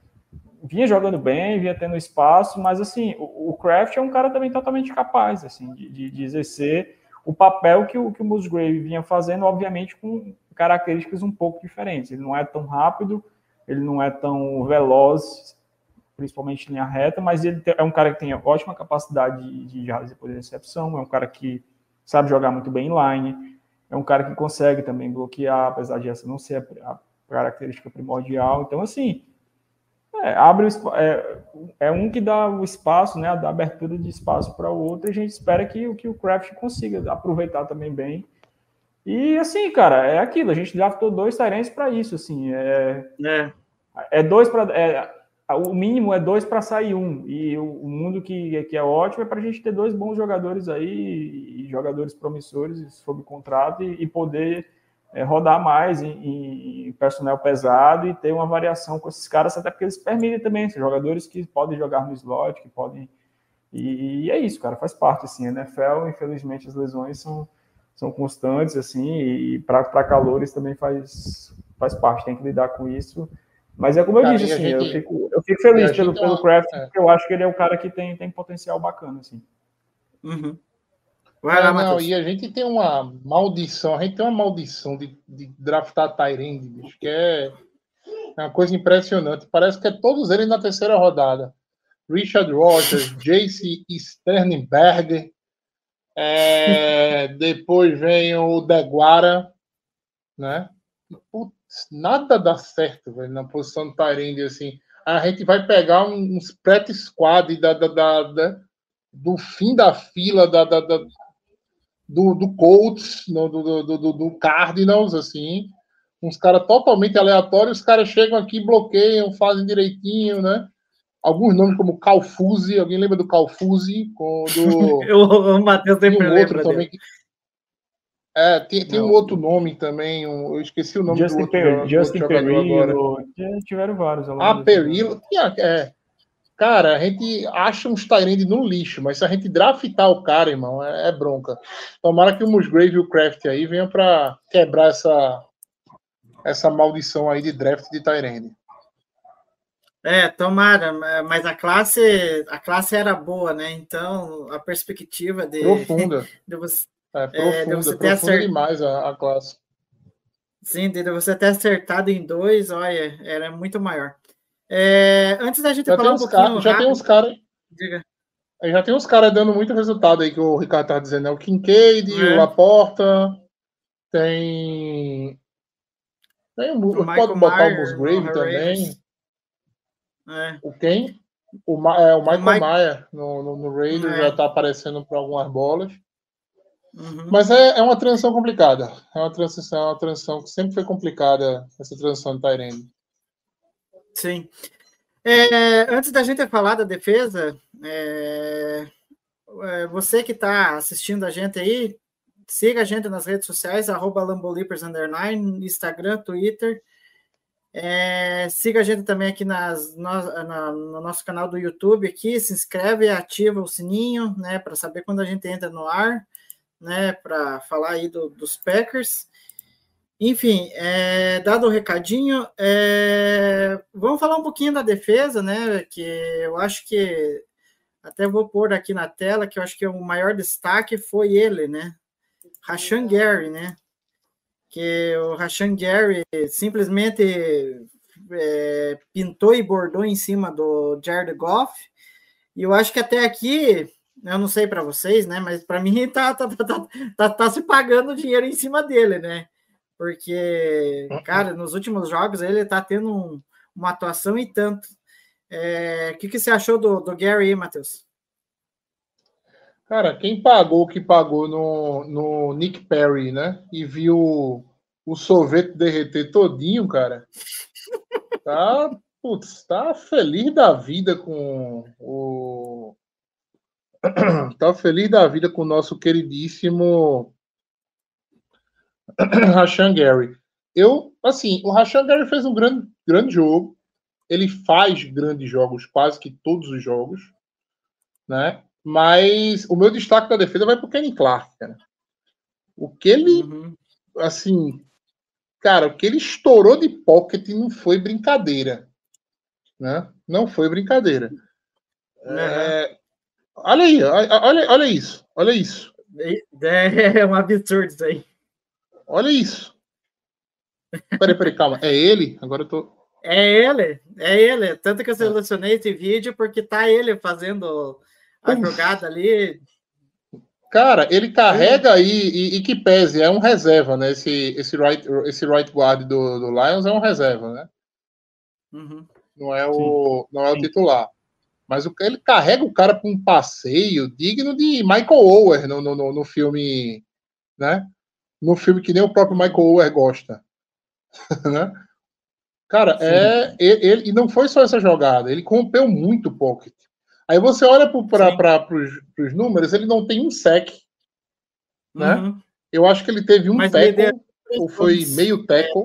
vinha jogando bem, vinha tendo espaço, mas assim, o, Kraft é um cara também totalmente capaz, assim, de, de exercer o papel que o, que o Musgrave vinha fazendo, obviamente com características um pouco diferentes. Ele não é tão rápido, ele não é tão veloz principalmente em linha reta, mas ele é um cara que tem ótima capacidade de, de depois de recepção, é um cara que sabe jogar muito bem em line, é um cara que consegue também bloquear, apesar de essa não ser a, característica primordial. Então, assim, é, abre é, é, um que dá o espaço, né, dá abertura de espaço para o outro, e a gente espera que, que o Craft consiga aproveitar também bem. E assim, cara, é aquilo, a gente draftou dois Tyrants para isso, assim, é, é. é dois para é, o mínimo é dois para sair um. E o, mundo que, que é ótimo é para a gente ter dois bons jogadores aí, jogadores promissores sob contrato e, e poder é, rodar mais em, em, pesado e ter uma variação com esses caras, até porque eles permitem também, são jogadores que podem jogar no slot, que podem. E, e é isso, cara, faz parte. Assim, a NFL, infelizmente, as lesões são, são constantes, assim, e para calores também faz, faz parte, tem que lidar com isso. Mas é como eu disse, assim, gente, eu, fico, eu fico feliz pelo, pelo Craft, é. porque eu acho que ele é um cara que tem, tem potencial bacana, assim. Uhum. Vai lá, Ah, não, e a gente tem uma maldição, a gente tem uma maldição de, de draftar Tyrande, bicho, que é uma coisa impressionante. Parece que é todos eles na terceira rodada. Richard Rogers, Jace Sternberger, é, depois vem o Deguara, né? Putz, nada dá certo, velho, na posição do Tyrande, assim. A gente vai pegar uns pré squad da, da, da- da- do fim da fila da, da- da- do, do Colts, no- do, do, do, do- Cardinals, assim. Uns caras totalmente aleatórios, os caras chegam aqui, bloqueiam, fazem direitinho, né? Alguns nomes como Calfuse, alguém lembra do Calfuse? Do, Eu, o Matheus sempre um lembra também. que- É, tem, tem um outro nome também, um- eu esqueci o nome do Justin, outro, per, do outro Justin jogador agora. Perillo, já tiveram vários. Ah, Perillo, tinha- é. Cara, a gente acha uns Tyrande no lixo, mas se a gente draftar o cara, irmão, é, é bronca. Tomara que o Musgrave e o Kraft aí venham pra quebrar essa, essa maldição aí de draft de Tyrande. É, tomara, mas a classe, a classe era boa, né? Então, a perspectiva de, Profunda. de você, É, profunda, você ter profunda acert- demais a, a classe. sim, de você ter acertado em dois, olha, era muito maior. É, antes da gente Já tem falar um pouquinho já tem rápido, uns caras, diga. já tem uns caras dando muito resultado aí que o Ricardo tá dizendo, né? O Kincaid, É. o Laporta, tem tem o, O pode botar o Myers, Musgrave o também. Raiders. É, O quem? O, Ma- é, o Michael Mike- Mayer no, no, no Raiders É. já tá aparecendo para algumas bolas. Uhum. Mas é, é uma transição complicada. É uma transição, é uma transição que sempre foi complicada, essa transição de Tyrene. Sim. É, antes da gente falar da defesa, é, é, você que está assistindo a gente aí, siga a gente nas redes sociais, arroba Lambolipers Underline, Instagram, Twitter. É, siga a gente também aqui nas, no, na- no nosso canal do YouTube aqui, se inscreve, ativa o sininho, né, para saber quando a gente entra no ar, né, para falar aí do- dos Packers. Enfim, é, dado o recadinho, é, vamos falar um pouquinho da defesa, né? Que eu acho que até vou pôr aqui na tela que eu acho que o maior destaque foi ele, né? Rashan Gary, né? Que o Rashan Gary simplesmente é, pintou e bordou em cima do Jared Goff. E eu acho que até aqui, eu não sei para vocês, né? Mas para mim tá, tá, tá, tá, tá, tá se pagando dinheiro em cima dele, né? Porque, cara, nos últimos jogos ele tá tendo um- uma atuação e tanto. É, O que, que você achou do, do Gary aí, Matheus? Cara, quem pagou o que pagou no, no Nick Perry, né? E viu o sorvete derreter todinho, cara. Tá, putz, tá feliz da vida com o. Tá feliz da vida com o nosso queridíssimo Rashan Gary. Eu, assim, o Rashan Gary fez um grande, grande jogo. Ele faz grandes jogos, quase que todos os jogos, né? Mas o meu destaque da defesa vai pro Kenny Clark, cara. O que ele, Uhum. assim, cara, o que ele estourou de pocket não foi brincadeira, né? Não foi brincadeira. É, olha aí, olha, olha- isso, olha isso, É um absurdo isso aí. olha isso. Peraí, peraí, calma. É ele? Agora eu tô. É ele, é ele. Tanto que eu selecionei esse vídeo porque tá ele fazendo a Uf. jogada ali. Cara, ele carrega aí e, e que pese, é um reserva, né? Esse, esse, right, esse right guard do, do Lions é um reserva, né? Uhum. Não é o, não é o titular. Mas o, ele carrega o cara para um passeio digno de Michael Ower no, no, no, filme, né? No filme que nem o próprio Michael Ower gosta, né? Cara, é ele, ele- e não foi só essa jogada, ele rompeu muito o pocket. Aí você olha para os números, ele não tem um sec. Né? Uhum. Eu acho que ele teve um tackle, ou foi meio tackle.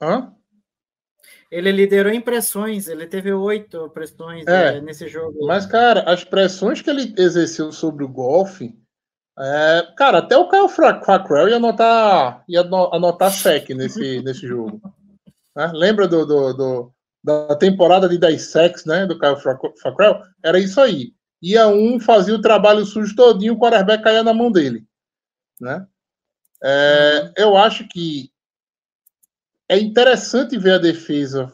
Hã? Ele liderou em pressões, ele teve oito pressões É. eh, nesse jogo. Mas, cara, as pressões que ele exerceu sobre o golfe, é, cara, até o Kyle Fackrell ia anotar, ia ano- anotar sec nesse, nesse jogo. Né? Lembra do, do- do- da temporada de 10 sacks, né, do Kyle Fackrell? Era isso aí. ia um, fazia o trabalho sujo todinho, o quarterback caía na mão dele. Né? É, eu acho que é interessante ver a defesa,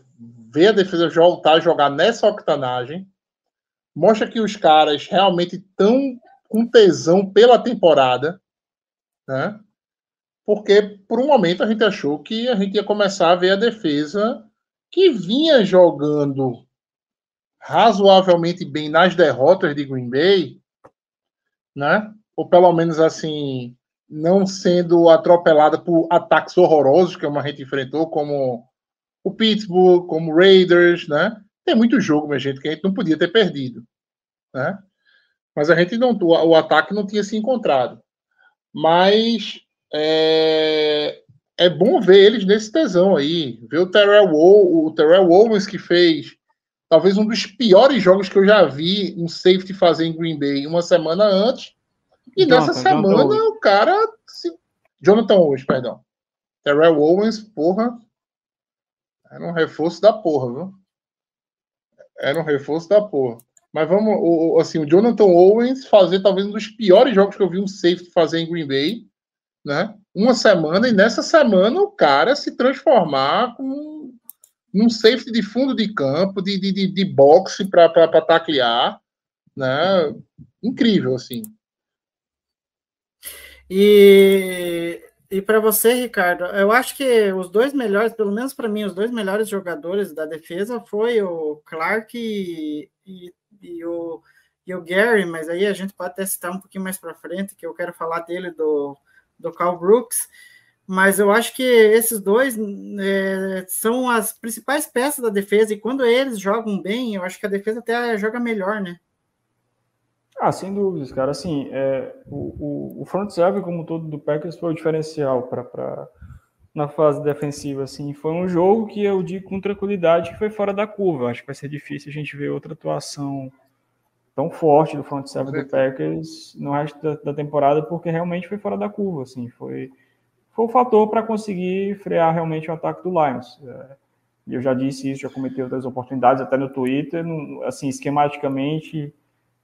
ver a defesa voltar a jogar nessa octanagem. Mostra que os caras realmente estão com tesão pela temporada, né? Porque por um momento a gente achou que a gente ia começar a ver a defesa que vinha jogando razoavelmente bem nas derrotas de Green Bay, né? Ou pelo menos assim, não sendo atropelada por ataques horrorosos que a gente enfrentou, como o Pittsburgh, como o Raiders, né? Tem muito jogo, minha gente, que a gente não podia ter perdido, né? Mas a gente não, o, ataque não tinha se encontrado. Mas é, é bom ver eles nesse tesão aí, ver o Terrell, o Terrell Owens que fez talvez um dos piores jogos que eu já vi um safety fazer em Green Bay uma semana antes. E Jonathan, nessa semana Jonathan o cara. Se... Jonathan Owens, perdão. Terrell Owens, porra. Era um reforço da porra, viu? Era um reforço da porra. Mas vamos, o, assim, o Jonathan Owens fazer talvez um dos piores jogos que eu vi um safety fazer em Green Bay, né? Uma semana, e nessa semana o cara se transformar com um safety de fundo de campo, de, de, de, de boxe para taclear, né? Incrível, assim. E, e para você, Ricardo, eu acho que os dois melhores, pelo menos para mim, os dois melhores jogadores da defesa foi o Clark e, e, e, o, e o Gary, mas aí a gente pode até citar um pouquinho mais para frente, que eu quero falar dele, do, do Carl Brooks mas eu acho que esses dois é, são as principais peças da defesa, e quando eles jogam bem, eu acho que a defesa até joga melhor, né? Ah, sem dúvidas, cara. Assim, é, o, o, o front seven, como todo do Packers, foi o diferencial para na fase defensiva. Assim, foi um jogo que eu digo com tranquilidade que foi fora da curva. Acho que vai ser difícil a gente ver outra atuação tão forte do front seven do Packers no resto da, da temporada, porque realmente foi fora da curva. Assim, foi foi o fator para conseguir frear realmente o ataque do Lions. É, e eu já disse isso, já cometei outras oportunidades, até no Twitter, assim, esquematicamente,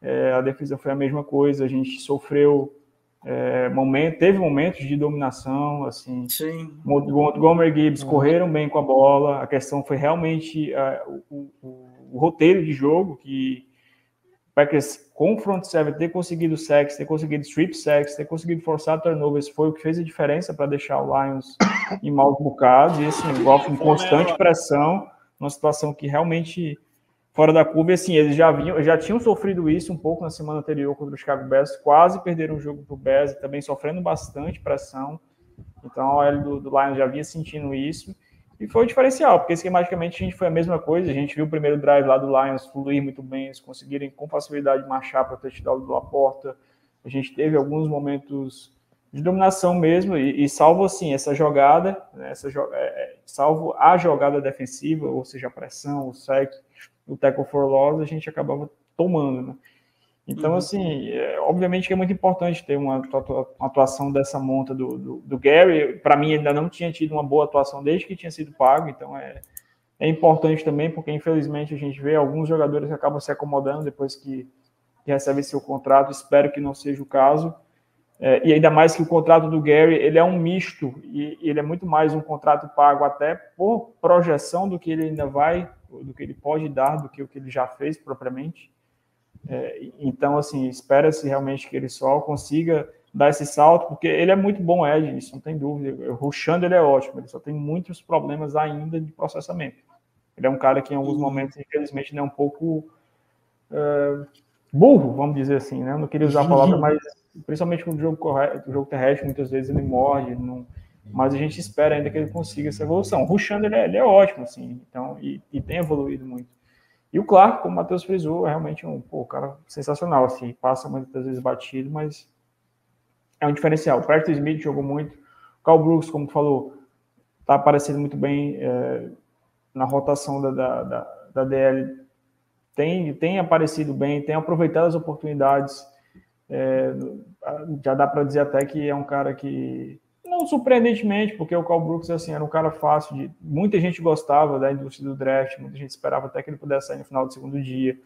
é, a defesa foi a mesma coisa, a gente sofreu é, momento, teve momentos de dominação, assim, Sim. Montgomery Gibbs uhum. correram bem com a bola, a questão foi realmente uh, o, o, o, roteiro de jogo que Packers com o front seven ter conseguido sacks, ter conseguido strip sacks, ter conseguido forçar turnovers foi o que fez a diferença para deixar o Lions em maus bocados e assim, igual com constante pressão, uma situação que realmente fora da curva, e assim, eles já vinham, já tinham sofrido isso um pouco na semana anterior contra o Chicago Bears, quase perderam o jogo para o Bears, também sofrendo bastante pressão. Então a OL do, do Lions já vinha sentindo isso. E foi o diferencial, porque esquematicamente a gente foi a mesma coisa. A gente viu o primeiro drive lá do Lions fluir muito bem, eles conseguirem com facilidade marchar para o touchdown do Laporta. A gente teve alguns momentos de dominação mesmo, e, e salvo assim, essa jogada, né, essa, é, é, salvo a jogada defensiva, ou seja, a pressão, o sec, o tackle for loss, a gente acabava tomando, né? Então, uhum. assim, é, obviamente que é muito importante ter uma, uma atuação dessa monta do, do, do Gary. Para mim, ainda não tinha tido uma boa atuação desde que tinha sido pago, então é, é importante também, porque infelizmente a gente vê alguns jogadores que acabam se acomodando depois que, que recebem seu contrato. Espero que não seja o caso. É, e ainda mais que o contrato do Gary ele é um misto e ele é muito mais um contrato pago até por projeção do que ele ainda vai, do que ele pode dar, do que o que ele já fez propriamente. É, então, assim, espera-se realmente que ele só consiga dar esse salto, porque ele é muito bom Ed, isso não tem dúvida. Ruxando ele é ótimo, ele só tem muitos problemas ainda de processamento. Ele é um cara que em alguns momentos, infelizmente, ele é um pouco uh, burro, vamos dizer assim, né? Não queria usar a palavra, mas principalmente com o jogo, correto, o jogo terrestre, muitas vezes ele morde, não, mas a gente espera ainda que ele consiga essa evolução. O Ruxando ele é, ele é ótimo, assim, então, e, e tem evoluído muito. E o Clark, como o Matheus frisou, é realmente um pô, cara sensacional. Assim, passa muitas vezes batido, mas é um diferencial. O Perto Smith jogou muito. O Carl Brooks, como falou, está aparecendo muito bem é, na rotação da, da, da, da, DL. Tem, tem aparecido bem, tem aproveitado as oportunidades. É, já dá para dizer até que é um cara que surpreendentemente, porque o Carl Brooks assim, era um cara fácil de. Muita gente gostava da indústria do draft, muita gente esperava até que ele pudesse sair no final do segundo dia.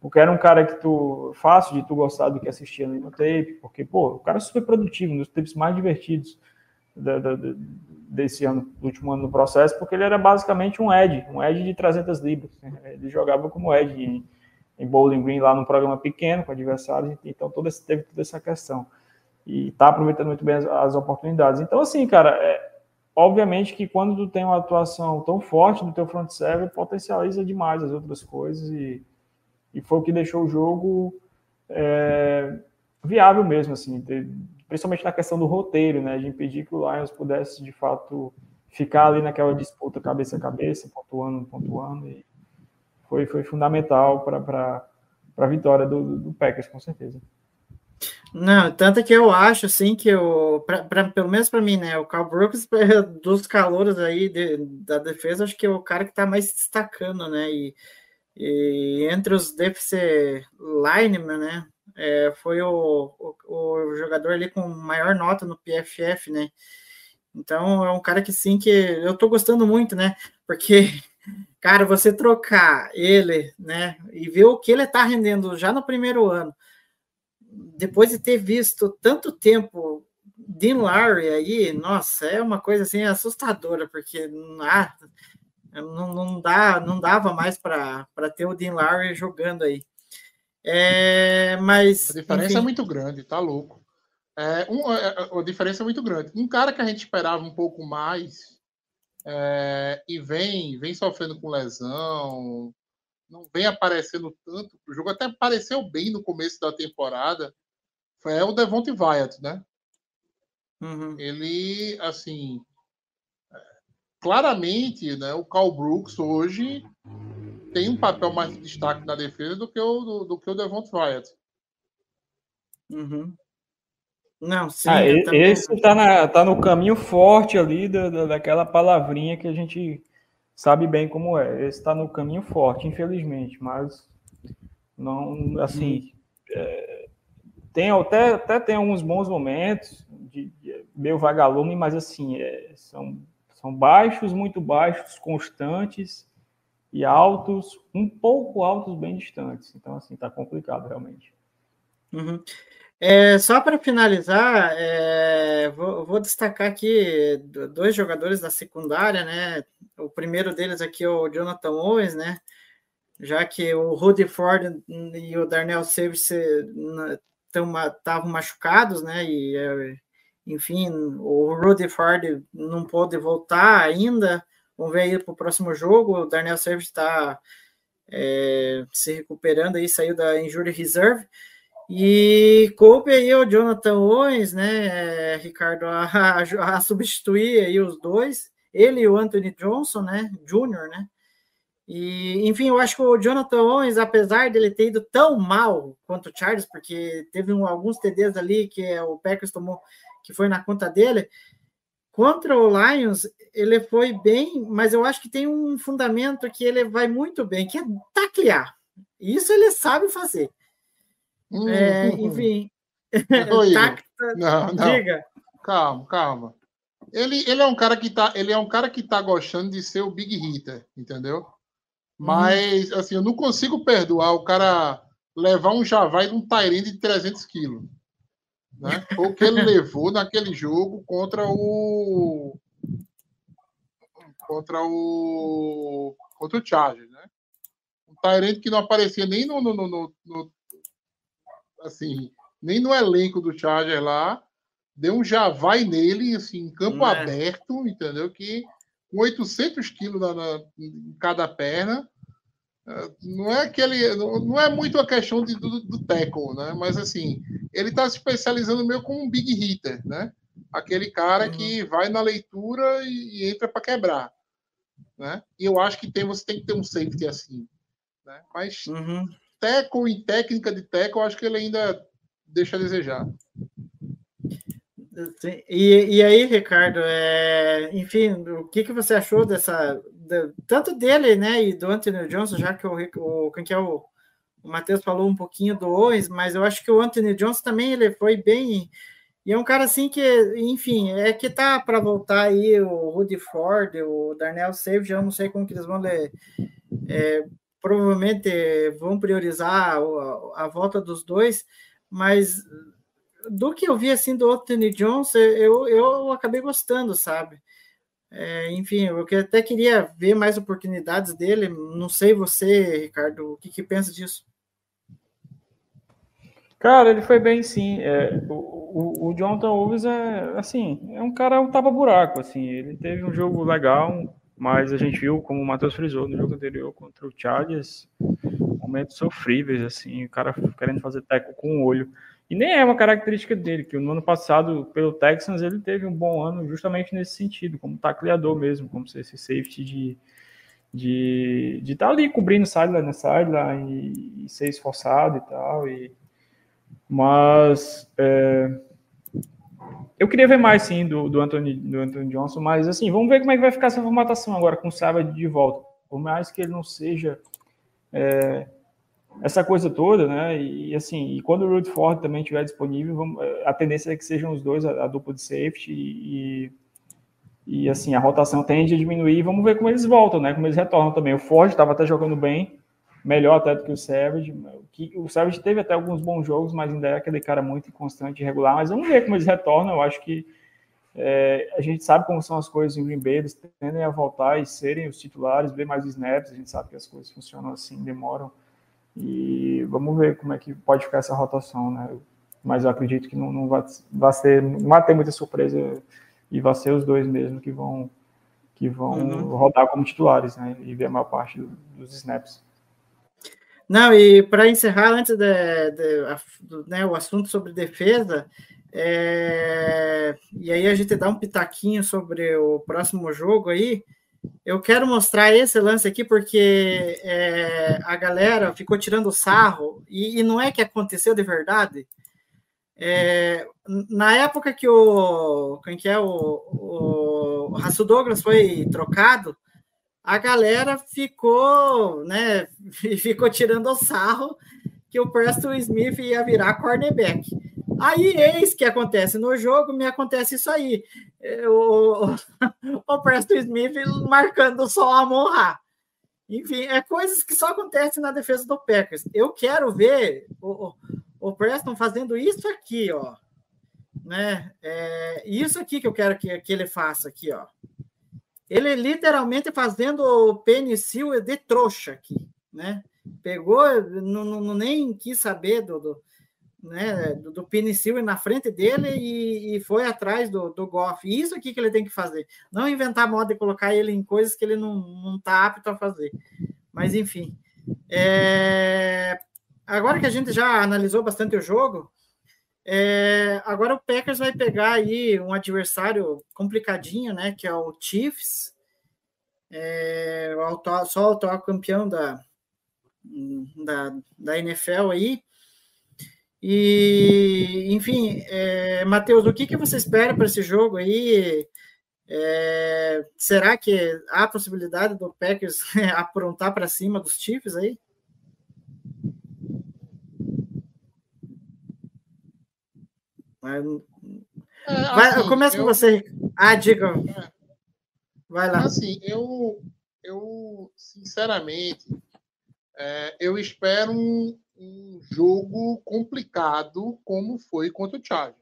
porque era um cara que tu fácil de tu gostar do que assistia ali no tape, porque pô, o cara é super produtivo, um dos tapes mais divertidos da, da, desse ano, do último ano no processo, porque ele era basicamente um Ed, um Ed de 300 libras. Né? Ele jogava como Ed em, em Bowling Green lá num programa pequeno com adversários, então esse, teve toda essa questão e tá aproveitando muito bem as, as oportunidades. Então assim, cara, é, obviamente que quando tu tem uma atuação tão forte do teu front server, potencializa demais as outras coisas e e foi o que deixou o jogo é, viável mesmo, assim, principalmente na questão do roteiro, né, de impedir que o Lions pudesse, de fato, ficar ali naquela disputa cabeça a cabeça, pontuando, pontuando, e foi, foi fundamental para a vitória do, do Packers, com certeza. Não, tanto que eu acho assim que o, pra, pra, pelo menos para mim, né, o Carl Brooks dos calouros aí de, da defesa, acho que é o cara que está mais destacando, né? E e entre os deficit linemen, né, é, foi o, o, o, jogador ali com maior nota no PFF, né? Então é um cara que sim que eu tô gostando muito, né? Porque, cara, você trocar ele, né, e ver o que ele tá rendendo já no primeiro ano, depois de ter visto tanto tempo Dean Larry aí, nossa, é uma coisa assim assustadora, porque ah, não, não, dá, não dava mais para ter o Dean Lowry jogando aí. É, mas. A diferença é enfim. é muito grande, tá louco. É, um, é, é, a diferença é muito grande. Um cara que a gente esperava um pouco mais é, e vem, vem sofrendo com lesão, não vem aparecendo tanto o jogo, até apareceu bem no começo da temporada, foi o Devonte Wyatt, né? Uhum. Ele, assim, claramente, né, o Carl Brooks hoje tem um papel mais de destaque na defesa do que o, do, do que o Devont Wyatt. Uhum. Não, sim. Ah, esse está na, tá no caminho forte ali da, da, daquela palavrinha que a gente sabe bem como é. Esse está no caminho forte, infelizmente, mas não, assim, uhum. é, tem até, até tem alguns bons momentos de, de meio vagalume, mas assim, é, são são baixos, muito baixos, constantes e altos, um pouco altos, bem distantes. Então, assim, tá complicado realmente. Uhum. É, só para finalizar, é, vou, vou, destacar aqui dois jogadores da secundária, né? O primeiro deles aqui é o Jonathan Owens, né? Já que o Rudy Ford e o Darnell Savage estavam machucados, né? E é, enfim, o Rudy Ford não pôde voltar ainda. Vamos ver aí para o próximo jogo. O Darnell Savage está é, se recuperando aí, saiu da injury reserve. E coube aí o Jonathan Owens, né, Ricardo, a, a, substituir aí os dois, ele e o Anthony Johnson, né, Júnior, né, e, enfim, eu acho que o Jonathan Owens, apesar dele ter ido tão mal quanto o Charles, porque teve um, alguns TDs ali que o Packers tomou que foi na conta dele. Contra o Lions, ele foi bem, mas eu acho que tem um fundamento que ele vai muito bem, que é taclear. Isso ele sabe fazer. Hum, é, hum, enfim. Tacta, não, não. Diga. Calma, calma. Ele, ele é um cara que tá, ele é um cara que tá gostando de ser o big hitter, entendeu? Mas, hum. assim, eu não consigo perdoar o cara levar um javai de um Tyrande de 300 quilos né? O que ele levou naquele jogo contra o contra o contra o Chargers, né? Um Tyrant que não aparecia nem no, no, no, no, assim, nem no elenco do Chargers lá, deu um javai nele, assim, em campo é. aberto, entendeu? Que com 800 quilos na, na, em cada perna, não é aquele. Não é muito a questão de, do, do tackle, né? Mas assim, ele está se especializando meio como um big hitter, né? Aquele cara uhum. que vai na leitura e, e entra para quebrar. Né? E eu acho que tem, você tem que ter um safety assim. Né? Mas uhum. Tackle e técnica de tackle, eu acho que ele ainda deixa a desejar. E, e aí, Ricardo, é, enfim, o que, que você achou dessa, de, tanto dele, né, e do Anthony Johnson, já que o, o que é o, o Matheus falou um pouquinho do Owens, mas eu acho que o Anthony Johnson também ele foi bem e é um cara assim que, enfim, é que tá para voltar aí o Rudy Ford, o Darnell Savage, eu não sei como que eles vão ler, é, provavelmente vão priorizar a, a, volta dos dois, mas do que eu vi assim do Anthony Johnson, eu, eu acabei gostando, sabe? É, enfim, eu até queria ver mais oportunidades dele. Não sei você, Ricardo, o que, que pensa disso? Cara, ele foi bem sim. É, o, o, o Jonathan é assim, é um cara um tapa buraco assim. Ele teve um jogo legal, mas a gente viu como o Matheus frisou no jogo anterior contra o Chargers, momentos sofríveis assim, o cara querendo fazer teco com o olho. E nem é uma característica dele, que no ano passado, pelo Texans, ele teve um bom ano justamente nesse sentido, como tacleador mesmo, como ser esse safety de de estar tá ali cobrindo sideline na sideline e, e ser esforçado e tal. E, mas é, eu queria ver mais sim do, do, Anthony, do Anthony Johnson, mas assim, vamos ver como é que vai ficar essa formatação agora com o Savage de volta. Por mais que ele não seja. É, essa coisa toda, né? E assim, e quando o Rudy Ford também estiver disponível, vamos, eh, a tendência é que sejam os dois a, a dupla de safety e, e assim a rotação tende a diminuir. Vamos ver como eles voltam, né? Como eles retornam também. O Ford estava até jogando bem, melhor até do que o Savage. Que, o Savage teve até alguns bons jogos, mas ainda é aquele cara muito inconstante e irregular. Mas vamos ver como eles retornam. Eu acho que é, a gente sabe como são as coisas em Green Bay, eles tendem a voltar e serem os titulares, ver mais snaps. A gente sabe que as coisas funcionam assim, demoram e vamos ver como é que pode ficar essa rotação, né? Mas eu acredito que não, não vai, vai, ser, não vai ter muita surpresa e vai ser os dois mesmo que vão que vão uhum. rodar como titulares, né? E ver a maior parte dos snaps. Não, e para encerrar, antes de, de, de né, o assunto sobre defesa, é, e aí a gente dá um pitaquinho sobre o próximo jogo aí. Eu quero mostrar esse lance aqui porque é, a galera ficou tirando sarro e, e, não é que aconteceu de verdade. É, na época que o quem que é o, o, o Douglas foi trocado, a galera ficou, né, ficou tirando o sarro que o Preston Smith ia virar cornerback. Aí, eis que acontece no jogo, me acontece isso aí. O, o Preston Smith marcando só a Monra. Enfim, é coisas que só acontecem na defesa do Packers. Eu quero ver o, o Preston fazendo isso aqui, ó. Né? É, isso aqui que eu quero que, que ele faça aqui, ó. Ele literalmente fazendo o penicil de trouxa aqui, né? Pegou, não, não nem quis saber do, do né, do, do Penicillin na frente dele e, e, foi atrás do, do Goff. Isso aqui que ele tem que fazer. Não inventar moda e colocar ele em coisas que ele não está apto a fazer. Mas, enfim. É... Agora que a gente já analisou bastante o jogo, é... agora o Packers vai pegar aí um adversário complicadinho, né? Que é o Chiefs. É... O só o atual campeão da, da, da NFL aí. E, enfim, é, Matheus, o que, que você espera para esse jogo aí? É, será que há possibilidade do Packers aprontar para cima dos Chiefs aí? Vai, é, assim, começa com você. Ah, diga. É. Vai lá. Assim, eu, eu sinceramente, é, eu espero um, um jogo complicado como foi contra o Chargers.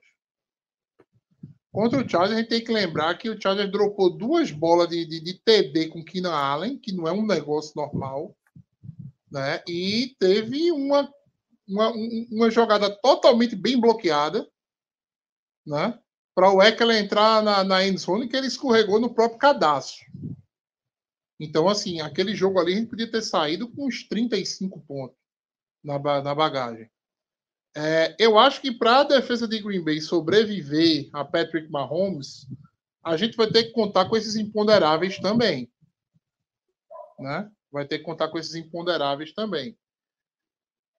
Contra o Chargers, a gente tem que lembrar que o Chargers dropou duas bolas de, de, de TD com Keenan Allen, que não é um negócio normal, né? E teve uma, uma, uma jogada totalmente bem bloqueada, né? Para o Eckler entrar na, na endzone, que ele escorregou no próprio cadastro. Então, assim, aquele jogo ali a gente podia ter saído com uns 35 pontos na, na bagagem. É, eu acho que para a defesa de Green Bay sobreviver a Patrick Mahomes, a gente vai ter que contar com esses imponderáveis também. Né? Vai ter que contar com esses imponderáveis também.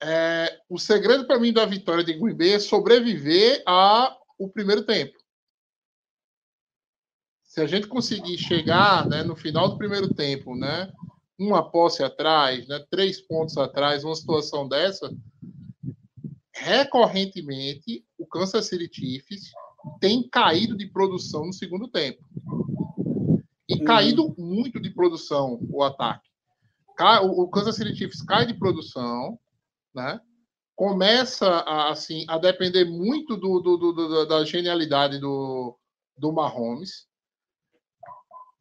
É, o segredo para mim da vitória de Green Bay é sobreviver ao primeiro tempo. Se a gente conseguir chegar né, no final do primeiro tempo, né, uma posse atrás, né, três pontos atrás, uma situação dessa, recorrentemente o Kansas City Chiefs tem caído de produção no segundo tempo. E uhum. caído muito de produção o ataque. o, o Kansas City Chiefs cai de produção, né? Começa a, assim a depender muito do, do, do- da genialidade do, do Mahomes.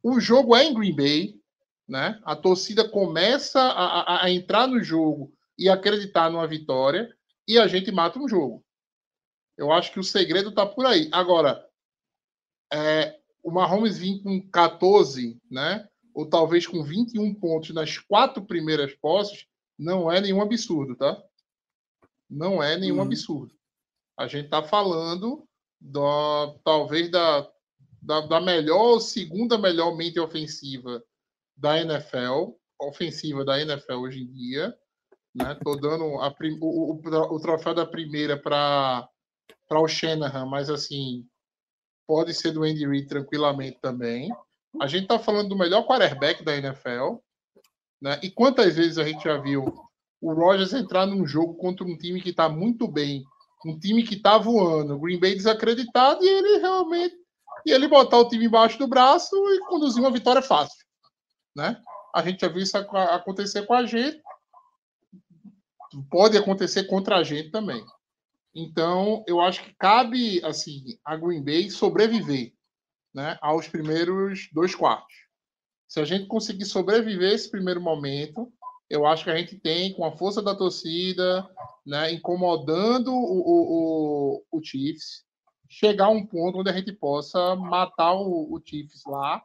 O jogo é em Green Bay, né? A torcida começa a, a- entrar no jogo e acreditar numa vitória e a gente mata um jogo. Eu acho que o segredo está por aí. Agora, é, o Mahomes vir com 14, né? Ou talvez com 21 pontos nas quatro primeiras posses, não é nenhum absurdo, tá? Não é nenhum Uhum. absurdo. A gente está falando da, talvez da, da, da melhor, segunda melhor mente ofensiva da NFL, ofensiva da NFL hoje em dia. Né? Tô dando a o, o, o troféu da primeira para o Shanahan, mas assim, pode ser do Andy Reid tranquilamente também. A gente está falando do melhor quarterback da NFL. Né? E quantas vezes a gente já viu o Rogers entrar num jogo contra um time que está muito bem, um time que está voando, o Green Bay desacreditado, e ele realmente. E ele botar o time embaixo do braço e conduzir uma vitória fácil. Né? A gente já viu isso ac- acontecer com a gente. Pode acontecer contra a gente também. Então, eu acho que cabe assim a Green Bay sobreviver né, aos primeiros dois quartos. Se a gente conseguir sobreviver esse primeiro momento, eu acho que a gente tem, com a força da torcida, né, incomodando o, o, o, Chiefs, chegar a um ponto onde a gente possa matar o, o Chiefs lá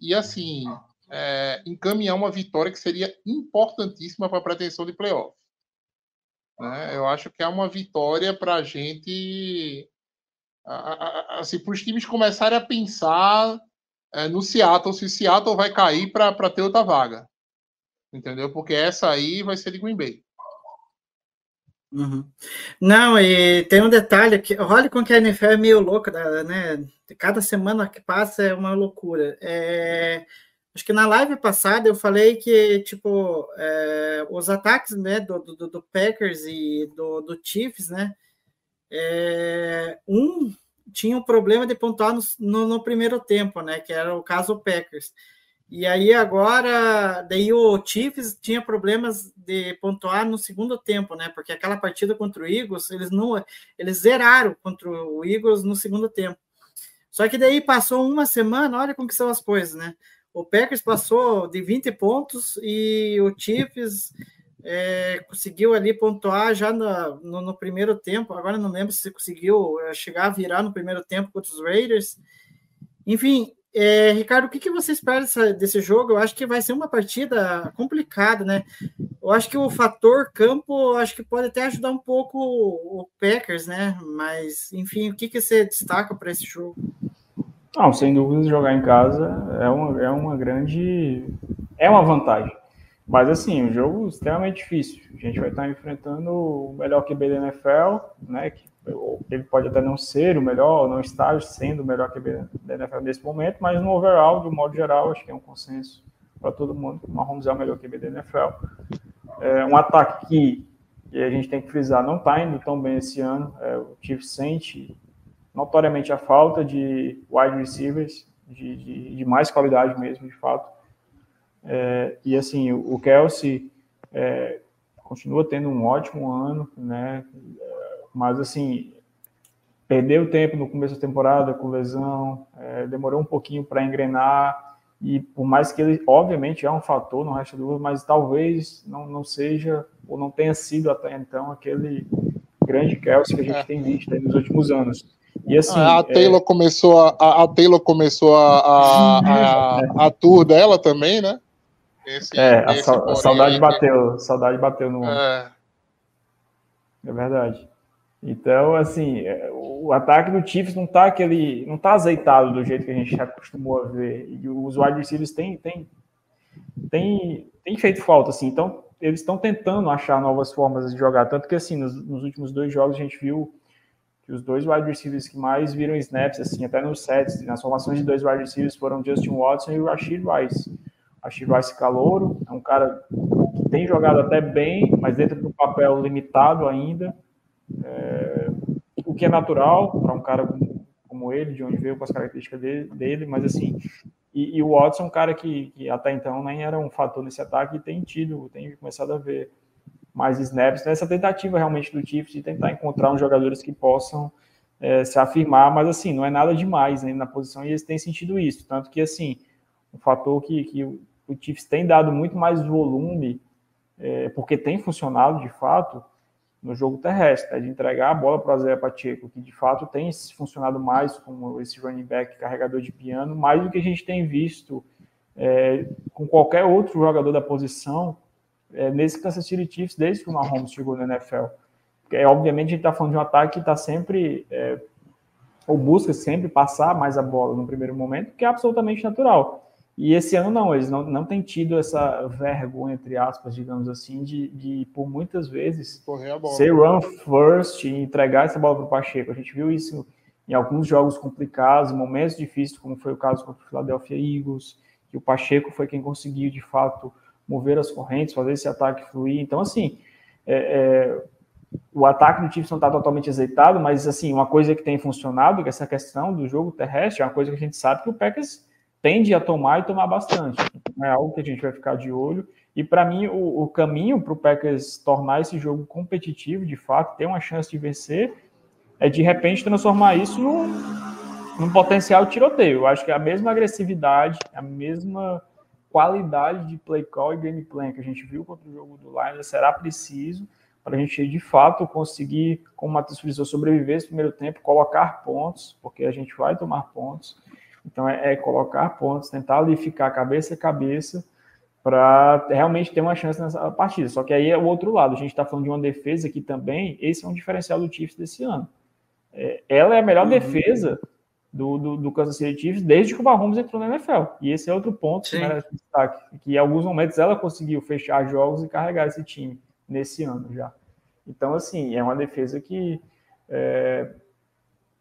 e, assim, é, encaminhar uma vitória que seria importantíssima para a pretensão de playoff. Né? Eu acho que é uma vitória para a gente, assim, para os times começarem a pensar é, no Seattle, se o Seattle vai cair para ter outra vaga. Entendeu? Porque essa aí vai ser de Green Bay. Uhum. Não, e tem um detalhe que olha como que a NFL é meio louca, né? Cada semana que passa é uma loucura. É, acho que na live passada eu falei que tipo é, os ataques né, do, do, do Packers e do, do Chiefs, né? é, um tinha um problema de pontuar no, no, no primeiro tempo, né? Que era o caso Packers. E aí agora, daí o Chiefs tinha problemas de pontuar no segundo tempo, né? Porque aquela partida contra o Eagles, eles não, eles zeraram contra o Eagles no segundo tempo. Só que daí passou uma semana, olha como que são as coisas, né? O Packers passou de 20 pontos e o Chiefs é, conseguiu ali pontuar já no, no, no, primeiro tempo. Agora não lembro se conseguiu é, chegar a virar no primeiro tempo contra os Raiders. Enfim, é, Ricardo, o que, que você espera dessa, desse jogo? Eu acho que vai ser uma partida complicada, né? Eu acho que o fator campo, acho que pode até ajudar um pouco o Packers, né? Mas, enfim, o que, que você destaca para esse jogo? Não, sem dúvida, jogar em casa é uma, é uma grande. É uma vantagem. Mas, assim, um jogo extremamente difícil. A gente vai estar enfrentando o melhor QB da NFL, né? Que ele pode até não ser o melhor, não estar sendo o melhor QB da NFL nesse momento, mas no overall, de um modo geral, acho que é um consenso para todo mundo que o Mahomes é o melhor QB da NFL. É um ataque que, que a gente tem que frisar, não está indo tão bem esse ano. É, o Chiefs sente notoriamente a falta de wide receivers, de, de, de mais qualidade mesmo, de fato. É, e assim, o, Kelsey é, continua tendo um ótimo ano, né? Mas assim, perdeu tempo no começo da temporada com lesão, é, demorou um pouquinho para engrenar. E por mais que ele, obviamente, é um fator, não resta dúvida, mas talvez não, não seja ou não tenha sido até então aquele grande Kelsey que a gente é. tem visto nos últimos anos. E assim, a Taylor é... começou a, a Taylor começou a, a, a, a, tour dela também, né? Esse, é, a, a saudade aí, bateu, a saudade bateu no é. é verdade. Então, assim, o ataque do Chiefs não tá aquele, não tá azeitado do jeito que a gente acostumou a ver. E os wide receivers têm, têm, têm, têm feito falta, assim. Então, eles estão tentando achar novas formas de jogar. Tanto que, assim, nos, nos últimos dois jogos a gente viu que os dois wide receivers que mais viram snaps, assim, até nos sets, nas formações de dois wide receivers foram Justin Watson e o Rashid Rice. Rashid Rice calouro, é um cara que tem jogado até bem, mas dentro do papel limitado ainda. É, o que é natural para um cara como, ele, de onde veio com as características dele, dele, mas assim, E, e o Watson é um cara que, que, até então nem era um fator nesse ataque e tem tido, tem começado a ver mais snaps nessa tentativa realmente do Chiefs de tentar encontrar uns jogadores que possam é, se afirmar, mas assim, não é nada demais né, na posição e eles têm sentido isso. Tanto que, assim, um fator que, que o Chiefs tem dado muito mais volume, é, porque tem funcionado de fato, no jogo terrestre, é de entregar a bola para o Zé Pacheco, que de fato tem funcionado mais como esse running back carregador de piano, mais do que a gente tem visto é, com qualquer outro jogador da posição é, nesse Kansas City Chiefs desde que o Mahomes chegou no NFL. Porque, obviamente, a gente está falando de um ataque que está sempre, é, ou busca sempre passar mais a bola no primeiro momento, que é absolutamente natural. E esse ano não, eles não, não têm tido essa vergonha, entre aspas, digamos assim, de, de por muitas vezes ser run first e entregar essa bola para o Pacheco. A gente viu isso em alguns jogos complicados, momentos difíceis, como foi o caso contra o Philadelphia Eagles, que o Pacheco foi quem conseguiu, de fato, mover as correntes, fazer esse ataque fluir. Então, assim, é, é, o ataque do Chiefs não está totalmente azeitado, mas, assim, uma coisa que tem funcionado, que é essa questão do jogo terrestre, é uma coisa que a gente sabe que o Packers tende a tomar e tomar bastante. É algo que a gente vai ficar de olho. E para mim, o, o caminho para o Packers tornar esse jogo competitivo, de fato, ter uma chance de vencer, é de repente transformar isso num, num potencial tiroteio. Eu acho que é a mesma agressividade, a mesma qualidade de play call e game plan que a gente viu contra o jogo do Lions será preciso para a gente de fato conseguir, como o Matheus frisou, sobreviver esse primeiro tempo, colocar pontos, porque a gente vai tomar pontos então, é, é colocar pontos, tentar ali ficar cabeça a cabeça para realmente ter uma chance nessa partida. Só que aí é o outro lado. A gente está falando de uma defesa que também, esse é um diferencial do Chiefs desse ano. É, ela é a melhor uhum. defesa do, do, do, Kansas City Chiefs desde que o Mahomes entrou na NFL. E esse é outro ponto que merece destaque, que em alguns momentos ela conseguiu fechar jogos e carregar esse time nesse ano já. Então, assim, é uma defesa que é,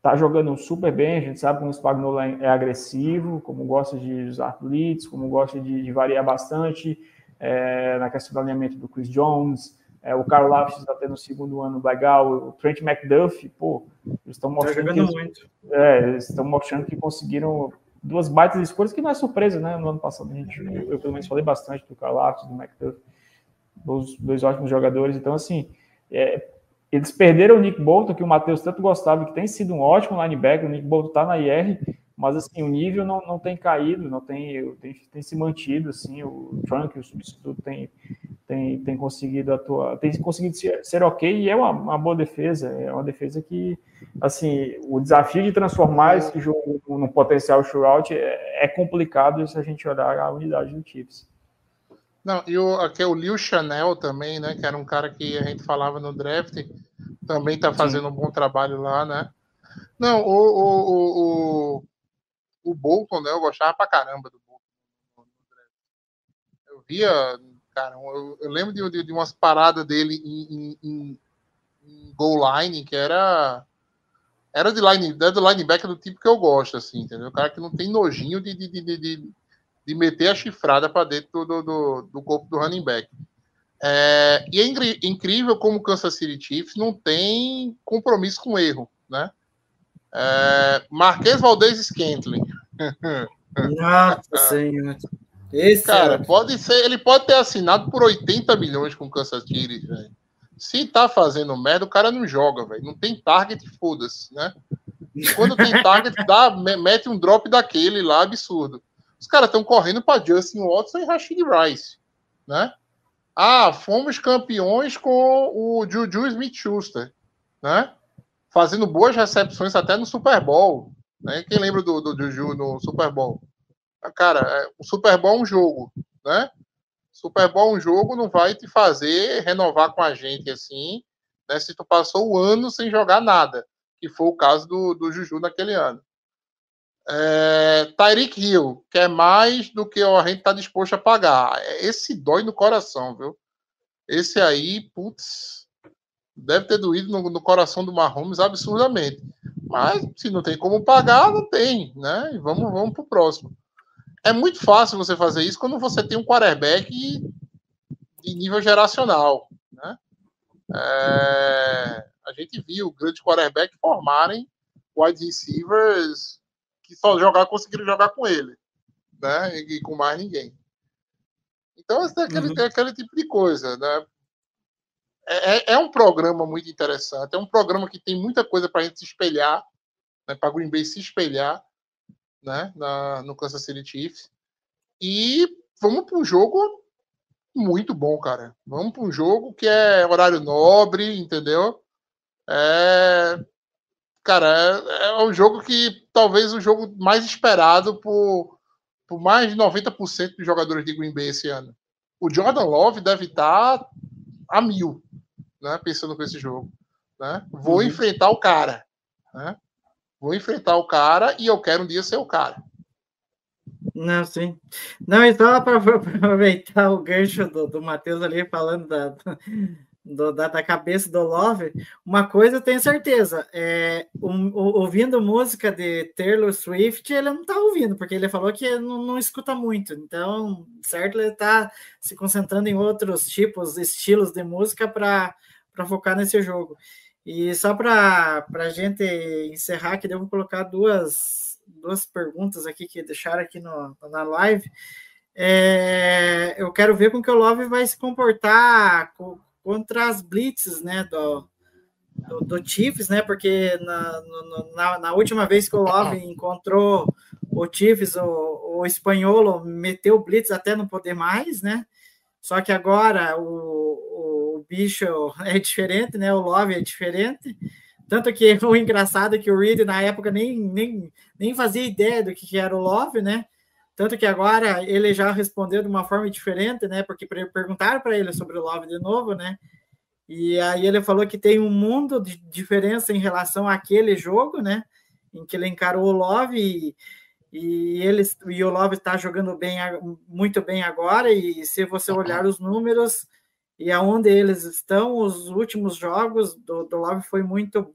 Está jogando super bem, a gente sabe como o Spagnuolo é agressivo, como gosta de usar blitz, como gosta de, de variar bastante é, na questão do alinhamento do Chris Jones. É, o Carl está tendo o segundo ano legal. O Trent McDuff, pô, eles estão tá mostrando. Tá que. É, estão mostrando que conseguiram duas baitas escolhas, que não é surpresa, né? No ano passado, a gente, eu, eu pelo menos falei bastante do Carl do McDuff, dois, dois ótimos jogadores. Então, assim, é, eles perderam o Nick Bolton, que o Matheus tanto gostava, que tem sido um ótimo linebacker. O Nick Bolton está na IR, mas assim, o nível não, não tem caído, não tem, tem, tem se mantido. Assim, o Frank, o substituto, tem, tem, tem conseguido atuar, tem conseguido ser, ser ok e é uma, uma, boa defesa. É uma defesa que, assim, o desafio de transformar esse jogo num potencial shootout é, é complicado se a gente olhar a unidade do Chiefs. Não, e o, aqui é o Liu Chanel também, né? Que era um cara que a gente falava no draft, também tá fazendo Sim. um bom trabalho lá, né? Não, o, o, o, o, Bolton, né? Eu gostava pra caramba do Bolton. Eu via, cara, eu, eu lembro de, de, de, umas paradas dele em, em, em, goal line, que era. Era de line, era do linebacker do tipo que eu gosto, assim, entendeu? O cara que não tem nojinho de, de, de, de meter a chifrada para dentro do, do, do, corpo do running back. É, e é incrível como o Kansas City Chiefs não tem compromisso com erro, né? É, Marquês Valdez Scantling. Nossa Senhora. Esse cara, é... pode ser, ele pode ter assinado por 80 milhões com o Kansas City, velho. Se tá fazendo merda, o cara não joga, velho. Não tem target, foda-se, né? E quando tem target, dá, mete um drop daquele lá absurdo. Os caras estão correndo para Justin Watson e Rashid Rice, né? Ah, fomos campeões com o Juju Smith-Schuster, né? Fazendo boas recepções até no Super Bowl, né? Quem lembra do, do Juju no Super Bowl? Ah, cara, é, o Super Bowl é um jogo, né? Super Bowl é um jogo, não vai te fazer renovar com a gente assim, né? Se tu passou o ano sem jogar nada, que foi o caso do, do Juju naquele ano. É, Tyreek Hill quer mais do que a gente está disposto a pagar. Esse dói no coração, viu? Esse aí, putz, deve ter doído no, no coração do Mahomes absurdamente. Mas se não tem como pagar, não tem, né? E vamos, vamos pro próximo. É muito fácil você fazer isso quando você tem um quarterback de nível geracional, né? É, a gente viu grandes quarterback formarem wide receivers que só jogar conseguiram jogar com ele, né? E, e com mais ninguém. Então, é aquele, uhum. é aquele tipo de coisa, né? É, é, é um programa muito interessante, é um programa que tem muita coisa para a gente se espelhar, né, para Green Bay se espelhar né, na, no Kansas City Chiefs. E vamos para um jogo muito bom, cara. Vamos para um jogo que é horário nobre, entendeu? É, cara, é, é um jogo que talvez o jogo mais esperado por, por mais de 90% dos jogadores de Green Bay esse ano. O Jordan Love deve estar a mil, né? Pensando com esse jogo. Né? Vou uhum. enfrentar o cara. Né? Vou enfrentar o cara e eu quero um dia ser o cara. Não, sim. Não, então, para aproveitar o gancho do, do Matheus ali falando da, do, da, da, cabeça do Love, uma coisa eu tenho certeza: é, um, ouvindo música de Taylor Swift, ele não está ouvindo, porque ele falou que não, não escuta muito. Então, certo, ele está se concentrando em outros tipos, estilos de música para focar nesse jogo. E só para a gente encerrar, que devo colocar duas, duas perguntas aqui que deixaram aqui no, na live. É, eu quero ver como que o Love vai se comportar contra as blitzes, né, do, do, do Chiefs, né, porque na, na, na, última vez que o Love encontrou o Chiefs, o, o espanholo meteu blitz até não poder mais, né, só que agora o, o bicho é diferente, né, o Love é diferente, tanto que o engraçado é que o Reed, na época, nem, nem, nem fazia ideia do que era o Love, né? Tanto que agora ele já respondeu de uma forma diferente, né? Porque perguntaram para ele sobre o Love de novo, né? E aí ele falou que tem um mundo de diferença em relação àquele jogo, né? Em que ele encarou o Love e, e, ele, e o Love está jogando bem, muito bem agora. E se você olhar os números e aonde eles estão, os últimos jogos do, do Love foi muito,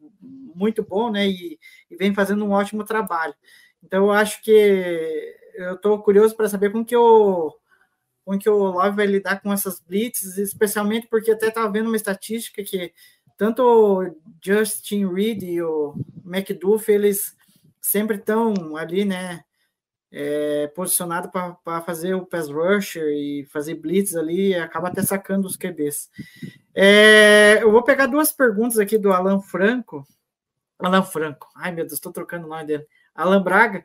muito bom, né? E, e vem fazendo um ótimo trabalho. Então eu acho que eu estou curioso para saber como que o como que o Love vai lidar com essas blitzes, especialmente porque até estava vendo uma estatística que tanto o Justin Reed e o McDuff, eles sempre estão ali, né, é, posicionado para fazer o pass rusher e fazer blitz ali, acaba até sacando os QBs. É, eu vou pegar duas perguntas aqui do Alan Franco. Alan Franco, ai meu Deus, estou trocando o nome dele. Alan Braga.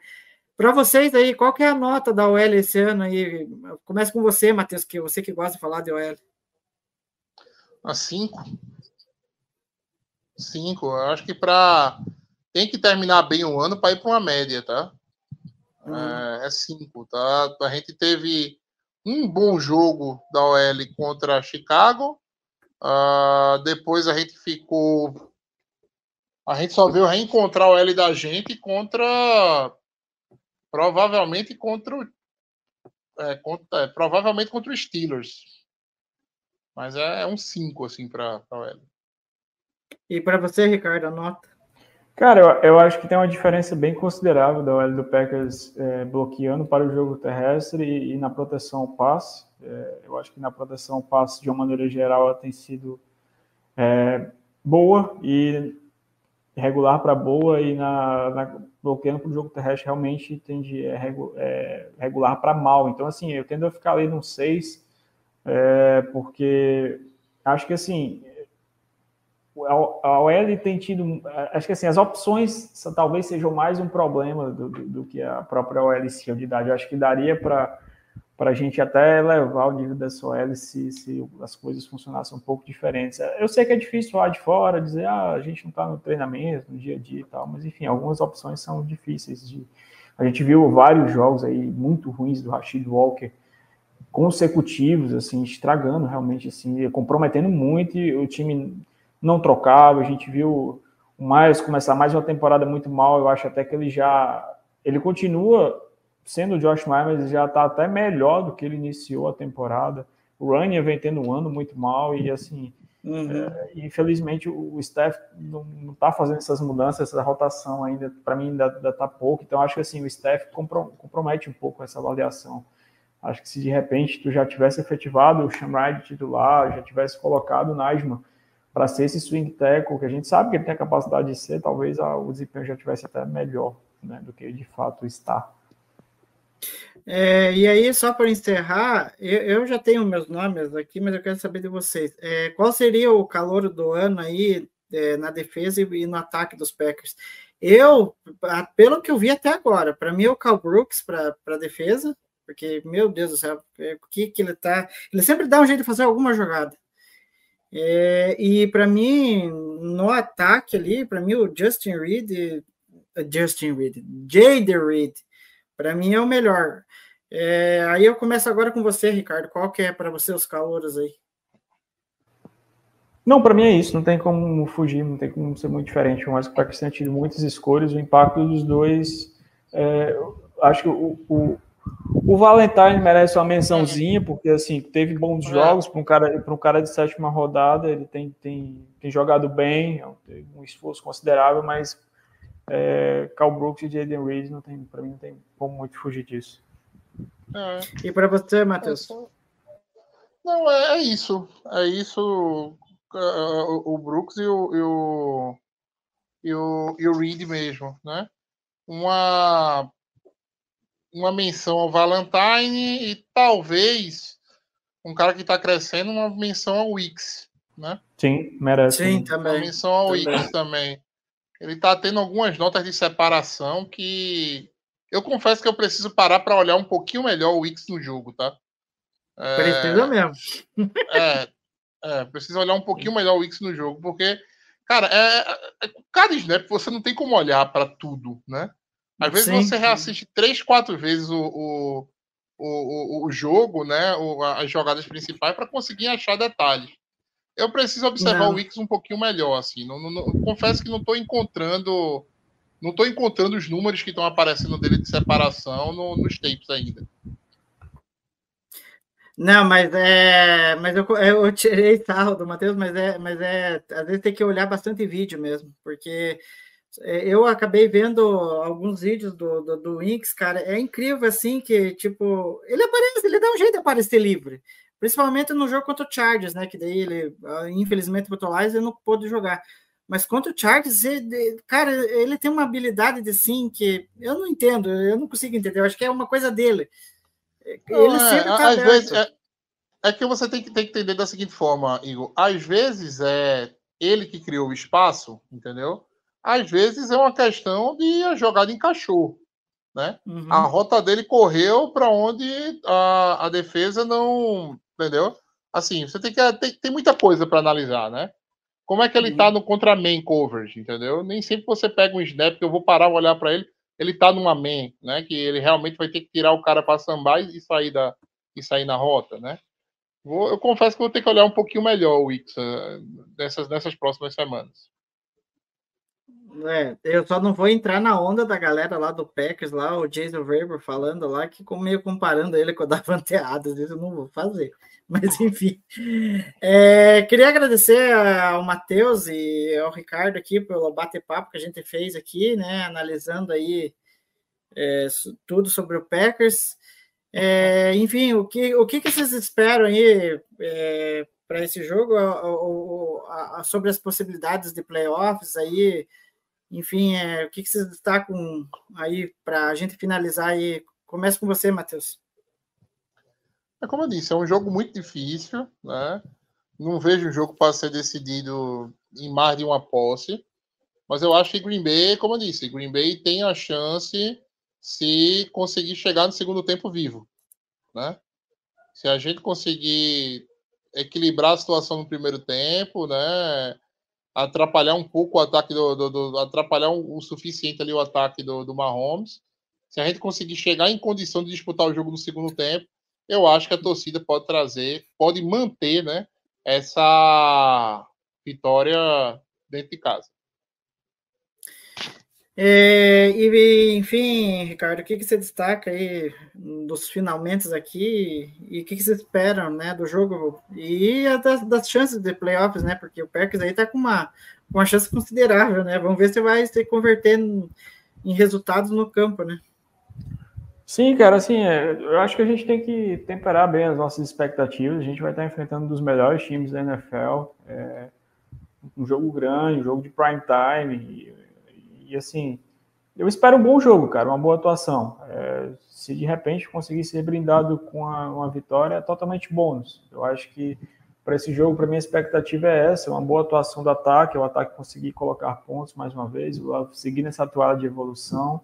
Para vocês aí, qual que é a nota da OL esse ano aí? Começa com você, Matheus, que você que gosta de falar de OL. A 5. 5. Eu acho que para tem que terminar bem o ano para ir para uma média, tá? Hum. É 5, tá? A gente teve um bom jogo da OL contra Chicago. Uh, depois a gente ficou. A gente só veio reencontrar o L da gente contra Provavelmente contra o. É, contra, é, provavelmente contra o Steelers. Mas é, é um 5, assim, para o L. E para você, Ricardo, a nota? Cara, eu, eu, acho que tem uma diferença bem considerável da OL do Packers é, bloqueando para o jogo terrestre e, e na proteção ao passe. É, eu acho que na proteção ao passe, de uma maneira geral, ela tem sido é, boa e regular para boa e na, na bloqueando para o jogo terrestre realmente tende é, é, regular para mal. Então, assim, eu tendo a ficar ali no 6, é, porque acho que assim a OL tem tido, acho que assim, as opções talvez sejam mais um problema do, do, do que a própria OL de idade. Eu acho que daria para para a gente até elevar o nível da SOL se, se as coisas funcionassem um pouco diferentes. Eu sei que é difícil lá de fora dizer, ah, a gente não está no treinamento, no dia a dia e tal, mas enfim, algumas opções são difíceis de. A gente viu vários jogos aí muito ruins do Rashid Walker consecutivos, assim, estragando realmente, assim, comprometendo muito, e o time não trocava, a gente viu o Miles começar mais uma temporada muito mal, eu acho até que ele já ele continua sendo o Josh Myers já está até melhor do que ele iniciou a temporada. O Running vem tendo um ano muito mal e assim, uhum. é, infelizmente o Steph não está fazendo essas mudanças, essa rotação ainda, para mim ainda, está pouco. Então acho que assim o Steph compromete um pouco essa avaliação. Acho que se de repente tu já tivesse efetivado o Shamride titular, já tivesse colocado o Najma para ser esse swing tackle, que a gente sabe que ele tem a capacidade de ser, talvez a, o desempenho já tivesse até melhor né, do que de fato está. É, e aí, só para encerrar, eu, eu, já tenho meus nomes aqui, mas eu quero saber de vocês. É, qual seria o calor do ano aí é, na defesa e, no ataque dos Packers? Eu, pelo que eu vi até agora, para mim é o Cal Brooks para a defesa, porque, meu Deus do céu, é, o que, que ele tá. Ele sempre dá um jeito de fazer alguma jogada. É, e para mim, no ataque ali, para mim, o Justin Reed, Justin Reed, Jade Reed, para mim é o melhor. É, aí eu começo agora com você, Ricardo. Qual que é para você os calouros aí? Não, para mim é isso. Não tem como fugir, não tem como ser muito diferente. Mas o tem tido muitas escolhas. O impacto dos dois, é, acho que o, o, o, Valentine merece uma mençãozinha, porque assim teve bons é. jogos para um cara para um cara de sétima rodada. Ele tem, tem, tem jogado bem, tem um esforço considerável, mas é, Cal Brooks e Jaden Reed não tem, para mim não tem como muito fugir disso. É. E para você, Matheus? Não, é, é, isso. É isso. É, o Brooks e o, e o, e o, e o Reed mesmo, né? Uma, uma menção ao Valentine e talvez um cara que está crescendo, uma menção ao Wix, né? Sim, merece. Sim, também. Uma menção ao também. Wix também. Ele está tendo algumas notas de separação que eu confesso que eu preciso parar para olhar um pouquinho melhor o Wix no jogo, tá? É, Precisa mesmo. É, é, precisa olhar um pouquinho melhor o Wix no jogo, porque, cara, é, é, cada snap você não tem como olhar para tudo, né? Às vezes sim, você reassiste três, quatro vezes o, o, o, o jogo, né? O, as jogadas principais para conseguir achar detalhes. Eu preciso observar não. o Wix um pouquinho melhor, assim. Não, não, não confesso que não estou encontrando não estou encontrando os números que estão aparecendo dele de separação no, nos tapes ainda. Não, mas é. Mas eu, eu tirei sarro do Matheus, mas é, mas é. Às vezes tem que olhar bastante vídeo mesmo, porque é, eu acabei vendo alguns vídeos do, do, do Inks, cara. É incrível assim que, tipo, ele aparece, ele dá um jeito de aparecer livre. Principalmente no jogo contra o Chargers, né? Que daí ele, ah, infelizmente, o Lions ele não pôde jogar. Mas contra o Chargers, ele, cara, ele tem uma habilidade de sim que eu não entendo, eu não consigo entender. Eu acho que é uma coisa dele. Ele é, sempre tá às vezes é, é, que você tem que, tem que entender da seguinte forma, Igor. Às vezes é ele que criou o espaço, entendeu? Às vezes é uma questão de a jogada encaixou. Né? Uhum. A rota dele correu para onde a, a defesa não. Entendeu? Assim, você tem que. Tem, tem muita coisa para analisar, né? Como é que ele tá uhum. no contra main coverage, entendeu? Nem sempre você pega um snap que eu vou parar e olhar para ele, ele tá numa main, né? Que ele realmente vai ter que tirar o cara para sambar e sair da e sair na rota, né? Vou, eu confesso que vou ter que olhar um pouquinho melhor o Wix uh, nessas, nessas próximas semanas. É, eu só não vou entrar na onda da galera lá do Packers, lá, o Jason Weber falando lá, que meio comparando ele com o Davante Adams, eu não vou fazer. Mas enfim. É, queria agradecer ao Matheus e ao Ricardo aqui pelo bate-papo que a gente fez aqui, né? Analisando aí é, tudo sobre o Packers. É, enfim, o que, o que, que vocês esperam aí é, para esse jogo? sobre as possibilidades de playoffs aí? Enfim, é, o que, que vocês destacam aí para a gente finalizar aí? Começa com você, Matheus. É como eu disse, é um jogo muito difícil, né? Não vejo um jogo para ser decidido em mais de uma posse, mas eu acho que Green Bay, como eu disse, Green Bay tem a chance se conseguir chegar no segundo tempo vivo, né? Se a gente conseguir equilibrar a situação no primeiro tempo, né? Atrapalhar um pouco o ataque do, do, do atrapalhar o, suficiente ali o ataque do, do Mahomes. Se a gente conseguir chegar em condição de disputar o jogo no segundo tempo, eu acho que a torcida pode trazer, pode manter, né, essa vitória dentro de casa. É, e, enfim, Ricardo, o que, que você destaca aí dos finalmente aqui e o que, que você espera né, do jogo e das, das chances de playoffs, né? Porque o Packers aí tá com uma, uma chance considerável, né? Vamos ver se vai se converter em, em resultados no campo, né? Sim, cara, assim, é, eu acho que a gente tem que temperar bem as nossas expectativas. A gente vai estar enfrentando um dos melhores times da NFL, é, um jogo grande, um jogo de prime time, e, assim, eu espero um bom jogo, cara, uma boa atuação. É, se de repente conseguir ser brindado com a, uma vitória, é totalmente bônus. Eu acho que para esse jogo, para mim, a expectativa é essa: uma boa atuação do ataque, o ataque conseguir colocar pontos mais uma vez, seguir nessa toalha de evolução.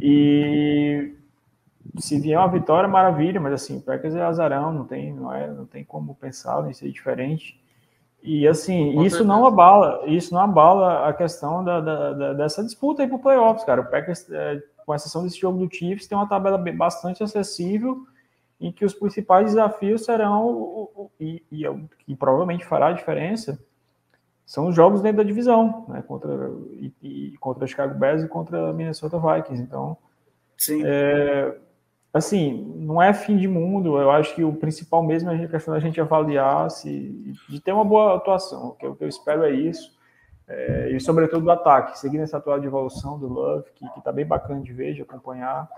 E se vier uma vitória, maravilha, mas assim, o Packers é azarão, não tem, não é, não tem como pensar em ser diferente. E assim, Com isso certeza. não abala, isso não abala a questão da, da, da dessa disputa aí pro playoffs, cara. O Packers, é, com exceção desse jogo do Chiefs, tem uma tabela bastante acessível em que os principais desafios serão e, e, e provavelmente fará a diferença são os jogos dentro da divisão, né, contra e, e contra Chicago Bears e contra Minnesota Vikings. Então, Sim. É, assim, não é fim de mundo. Eu acho que o principal mesmo é a questão da gente avaliar se de ter uma boa atuação. O que eu, que espero é isso. É, e sobretudo do ataque, seguindo essa atual de evolução do Love, que, está bem bacana de ver, de acompanhar.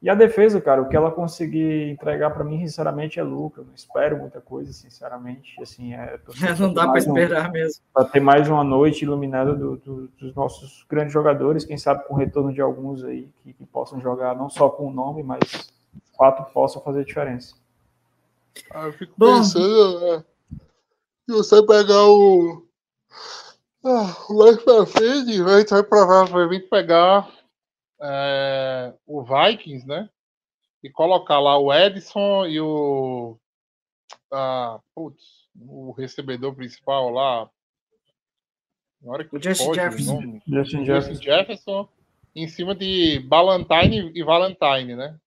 E a defesa, cara, o que ela conseguir entregar para mim, sinceramente, é lucro. Eu não espero muita coisa, sinceramente. Assim, é, não dá para esperar um, mesmo. Para ter mais uma noite iluminada do, do, dos nossos grandes jogadores, quem sabe com o retorno de alguns aí que, que possam jogar não só com o nome, mas fato possa fazer diferença. Ah, eu fico Bom, pensando, né? se você pegar o. Ah, mais pra frente, a gente vai provavelmente pegar é, o Vikings, né? E colocar lá o Edson e o. Ah, putz, o recebedor principal lá. Na hora que o Justin Jefferson. Nome, Justin Jefferson. Jefferson em cima de Ballantyne e Valentine, né?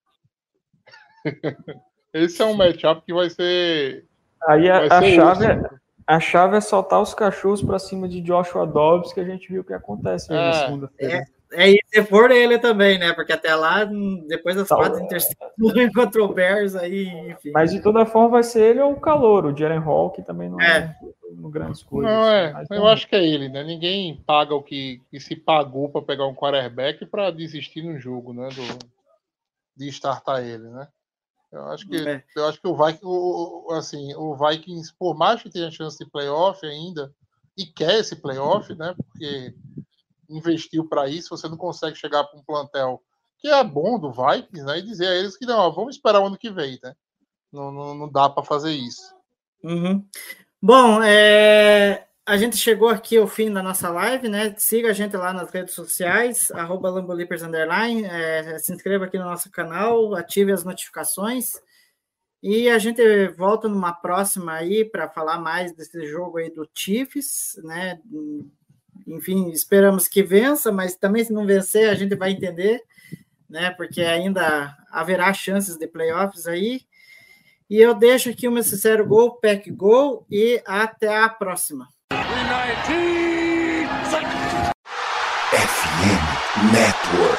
Esse é um matchup que vai ser. Aí a, a chave, é, a chave é soltar os cachorros para cima de Joshua Dobbs, que a gente viu o que acontece é, na segunda-feira. É, é, e se for ele também, né? Porque até lá, depois das tá, quatro interceptações contra o Bears, aí, enfim. Mas de toda forma vai ser ele ou o calor, o Jalen Hall, que também não é, é no grandes coisas. Não, é, eu acho que é ele, né? Ninguém paga o que, que se pagou para pegar um quarterback para desistir no jogo, né? Do, de startar ele, né? Eu acho que, é. eu acho que o, Vikings, o, assim, o Vikings, por mais que tenha chance de playoff ainda, e quer esse playoff, né? Porque investiu para isso, você não consegue chegar para um plantel que é bom do Vikings, né? E dizer a eles que não, ó, vamos esperar o ano que vem, né? Não, não, não dá para fazer isso. Uhum. Bom, é, a gente chegou aqui ao fim da nossa live, né? Siga a gente lá nas redes sociais, arroba é, se inscreva aqui no nosso canal, ative as notificações. E a gente volta numa próxima aí para falar mais desse jogo aí do Chiefs, né? Enfim, esperamos que vença, mas também se não vencer, a gente vai entender, né? Porque ainda haverá chances de playoffs aí. E eu deixo aqui o meu sincero gol, pack gol e até a próxima. FM Network.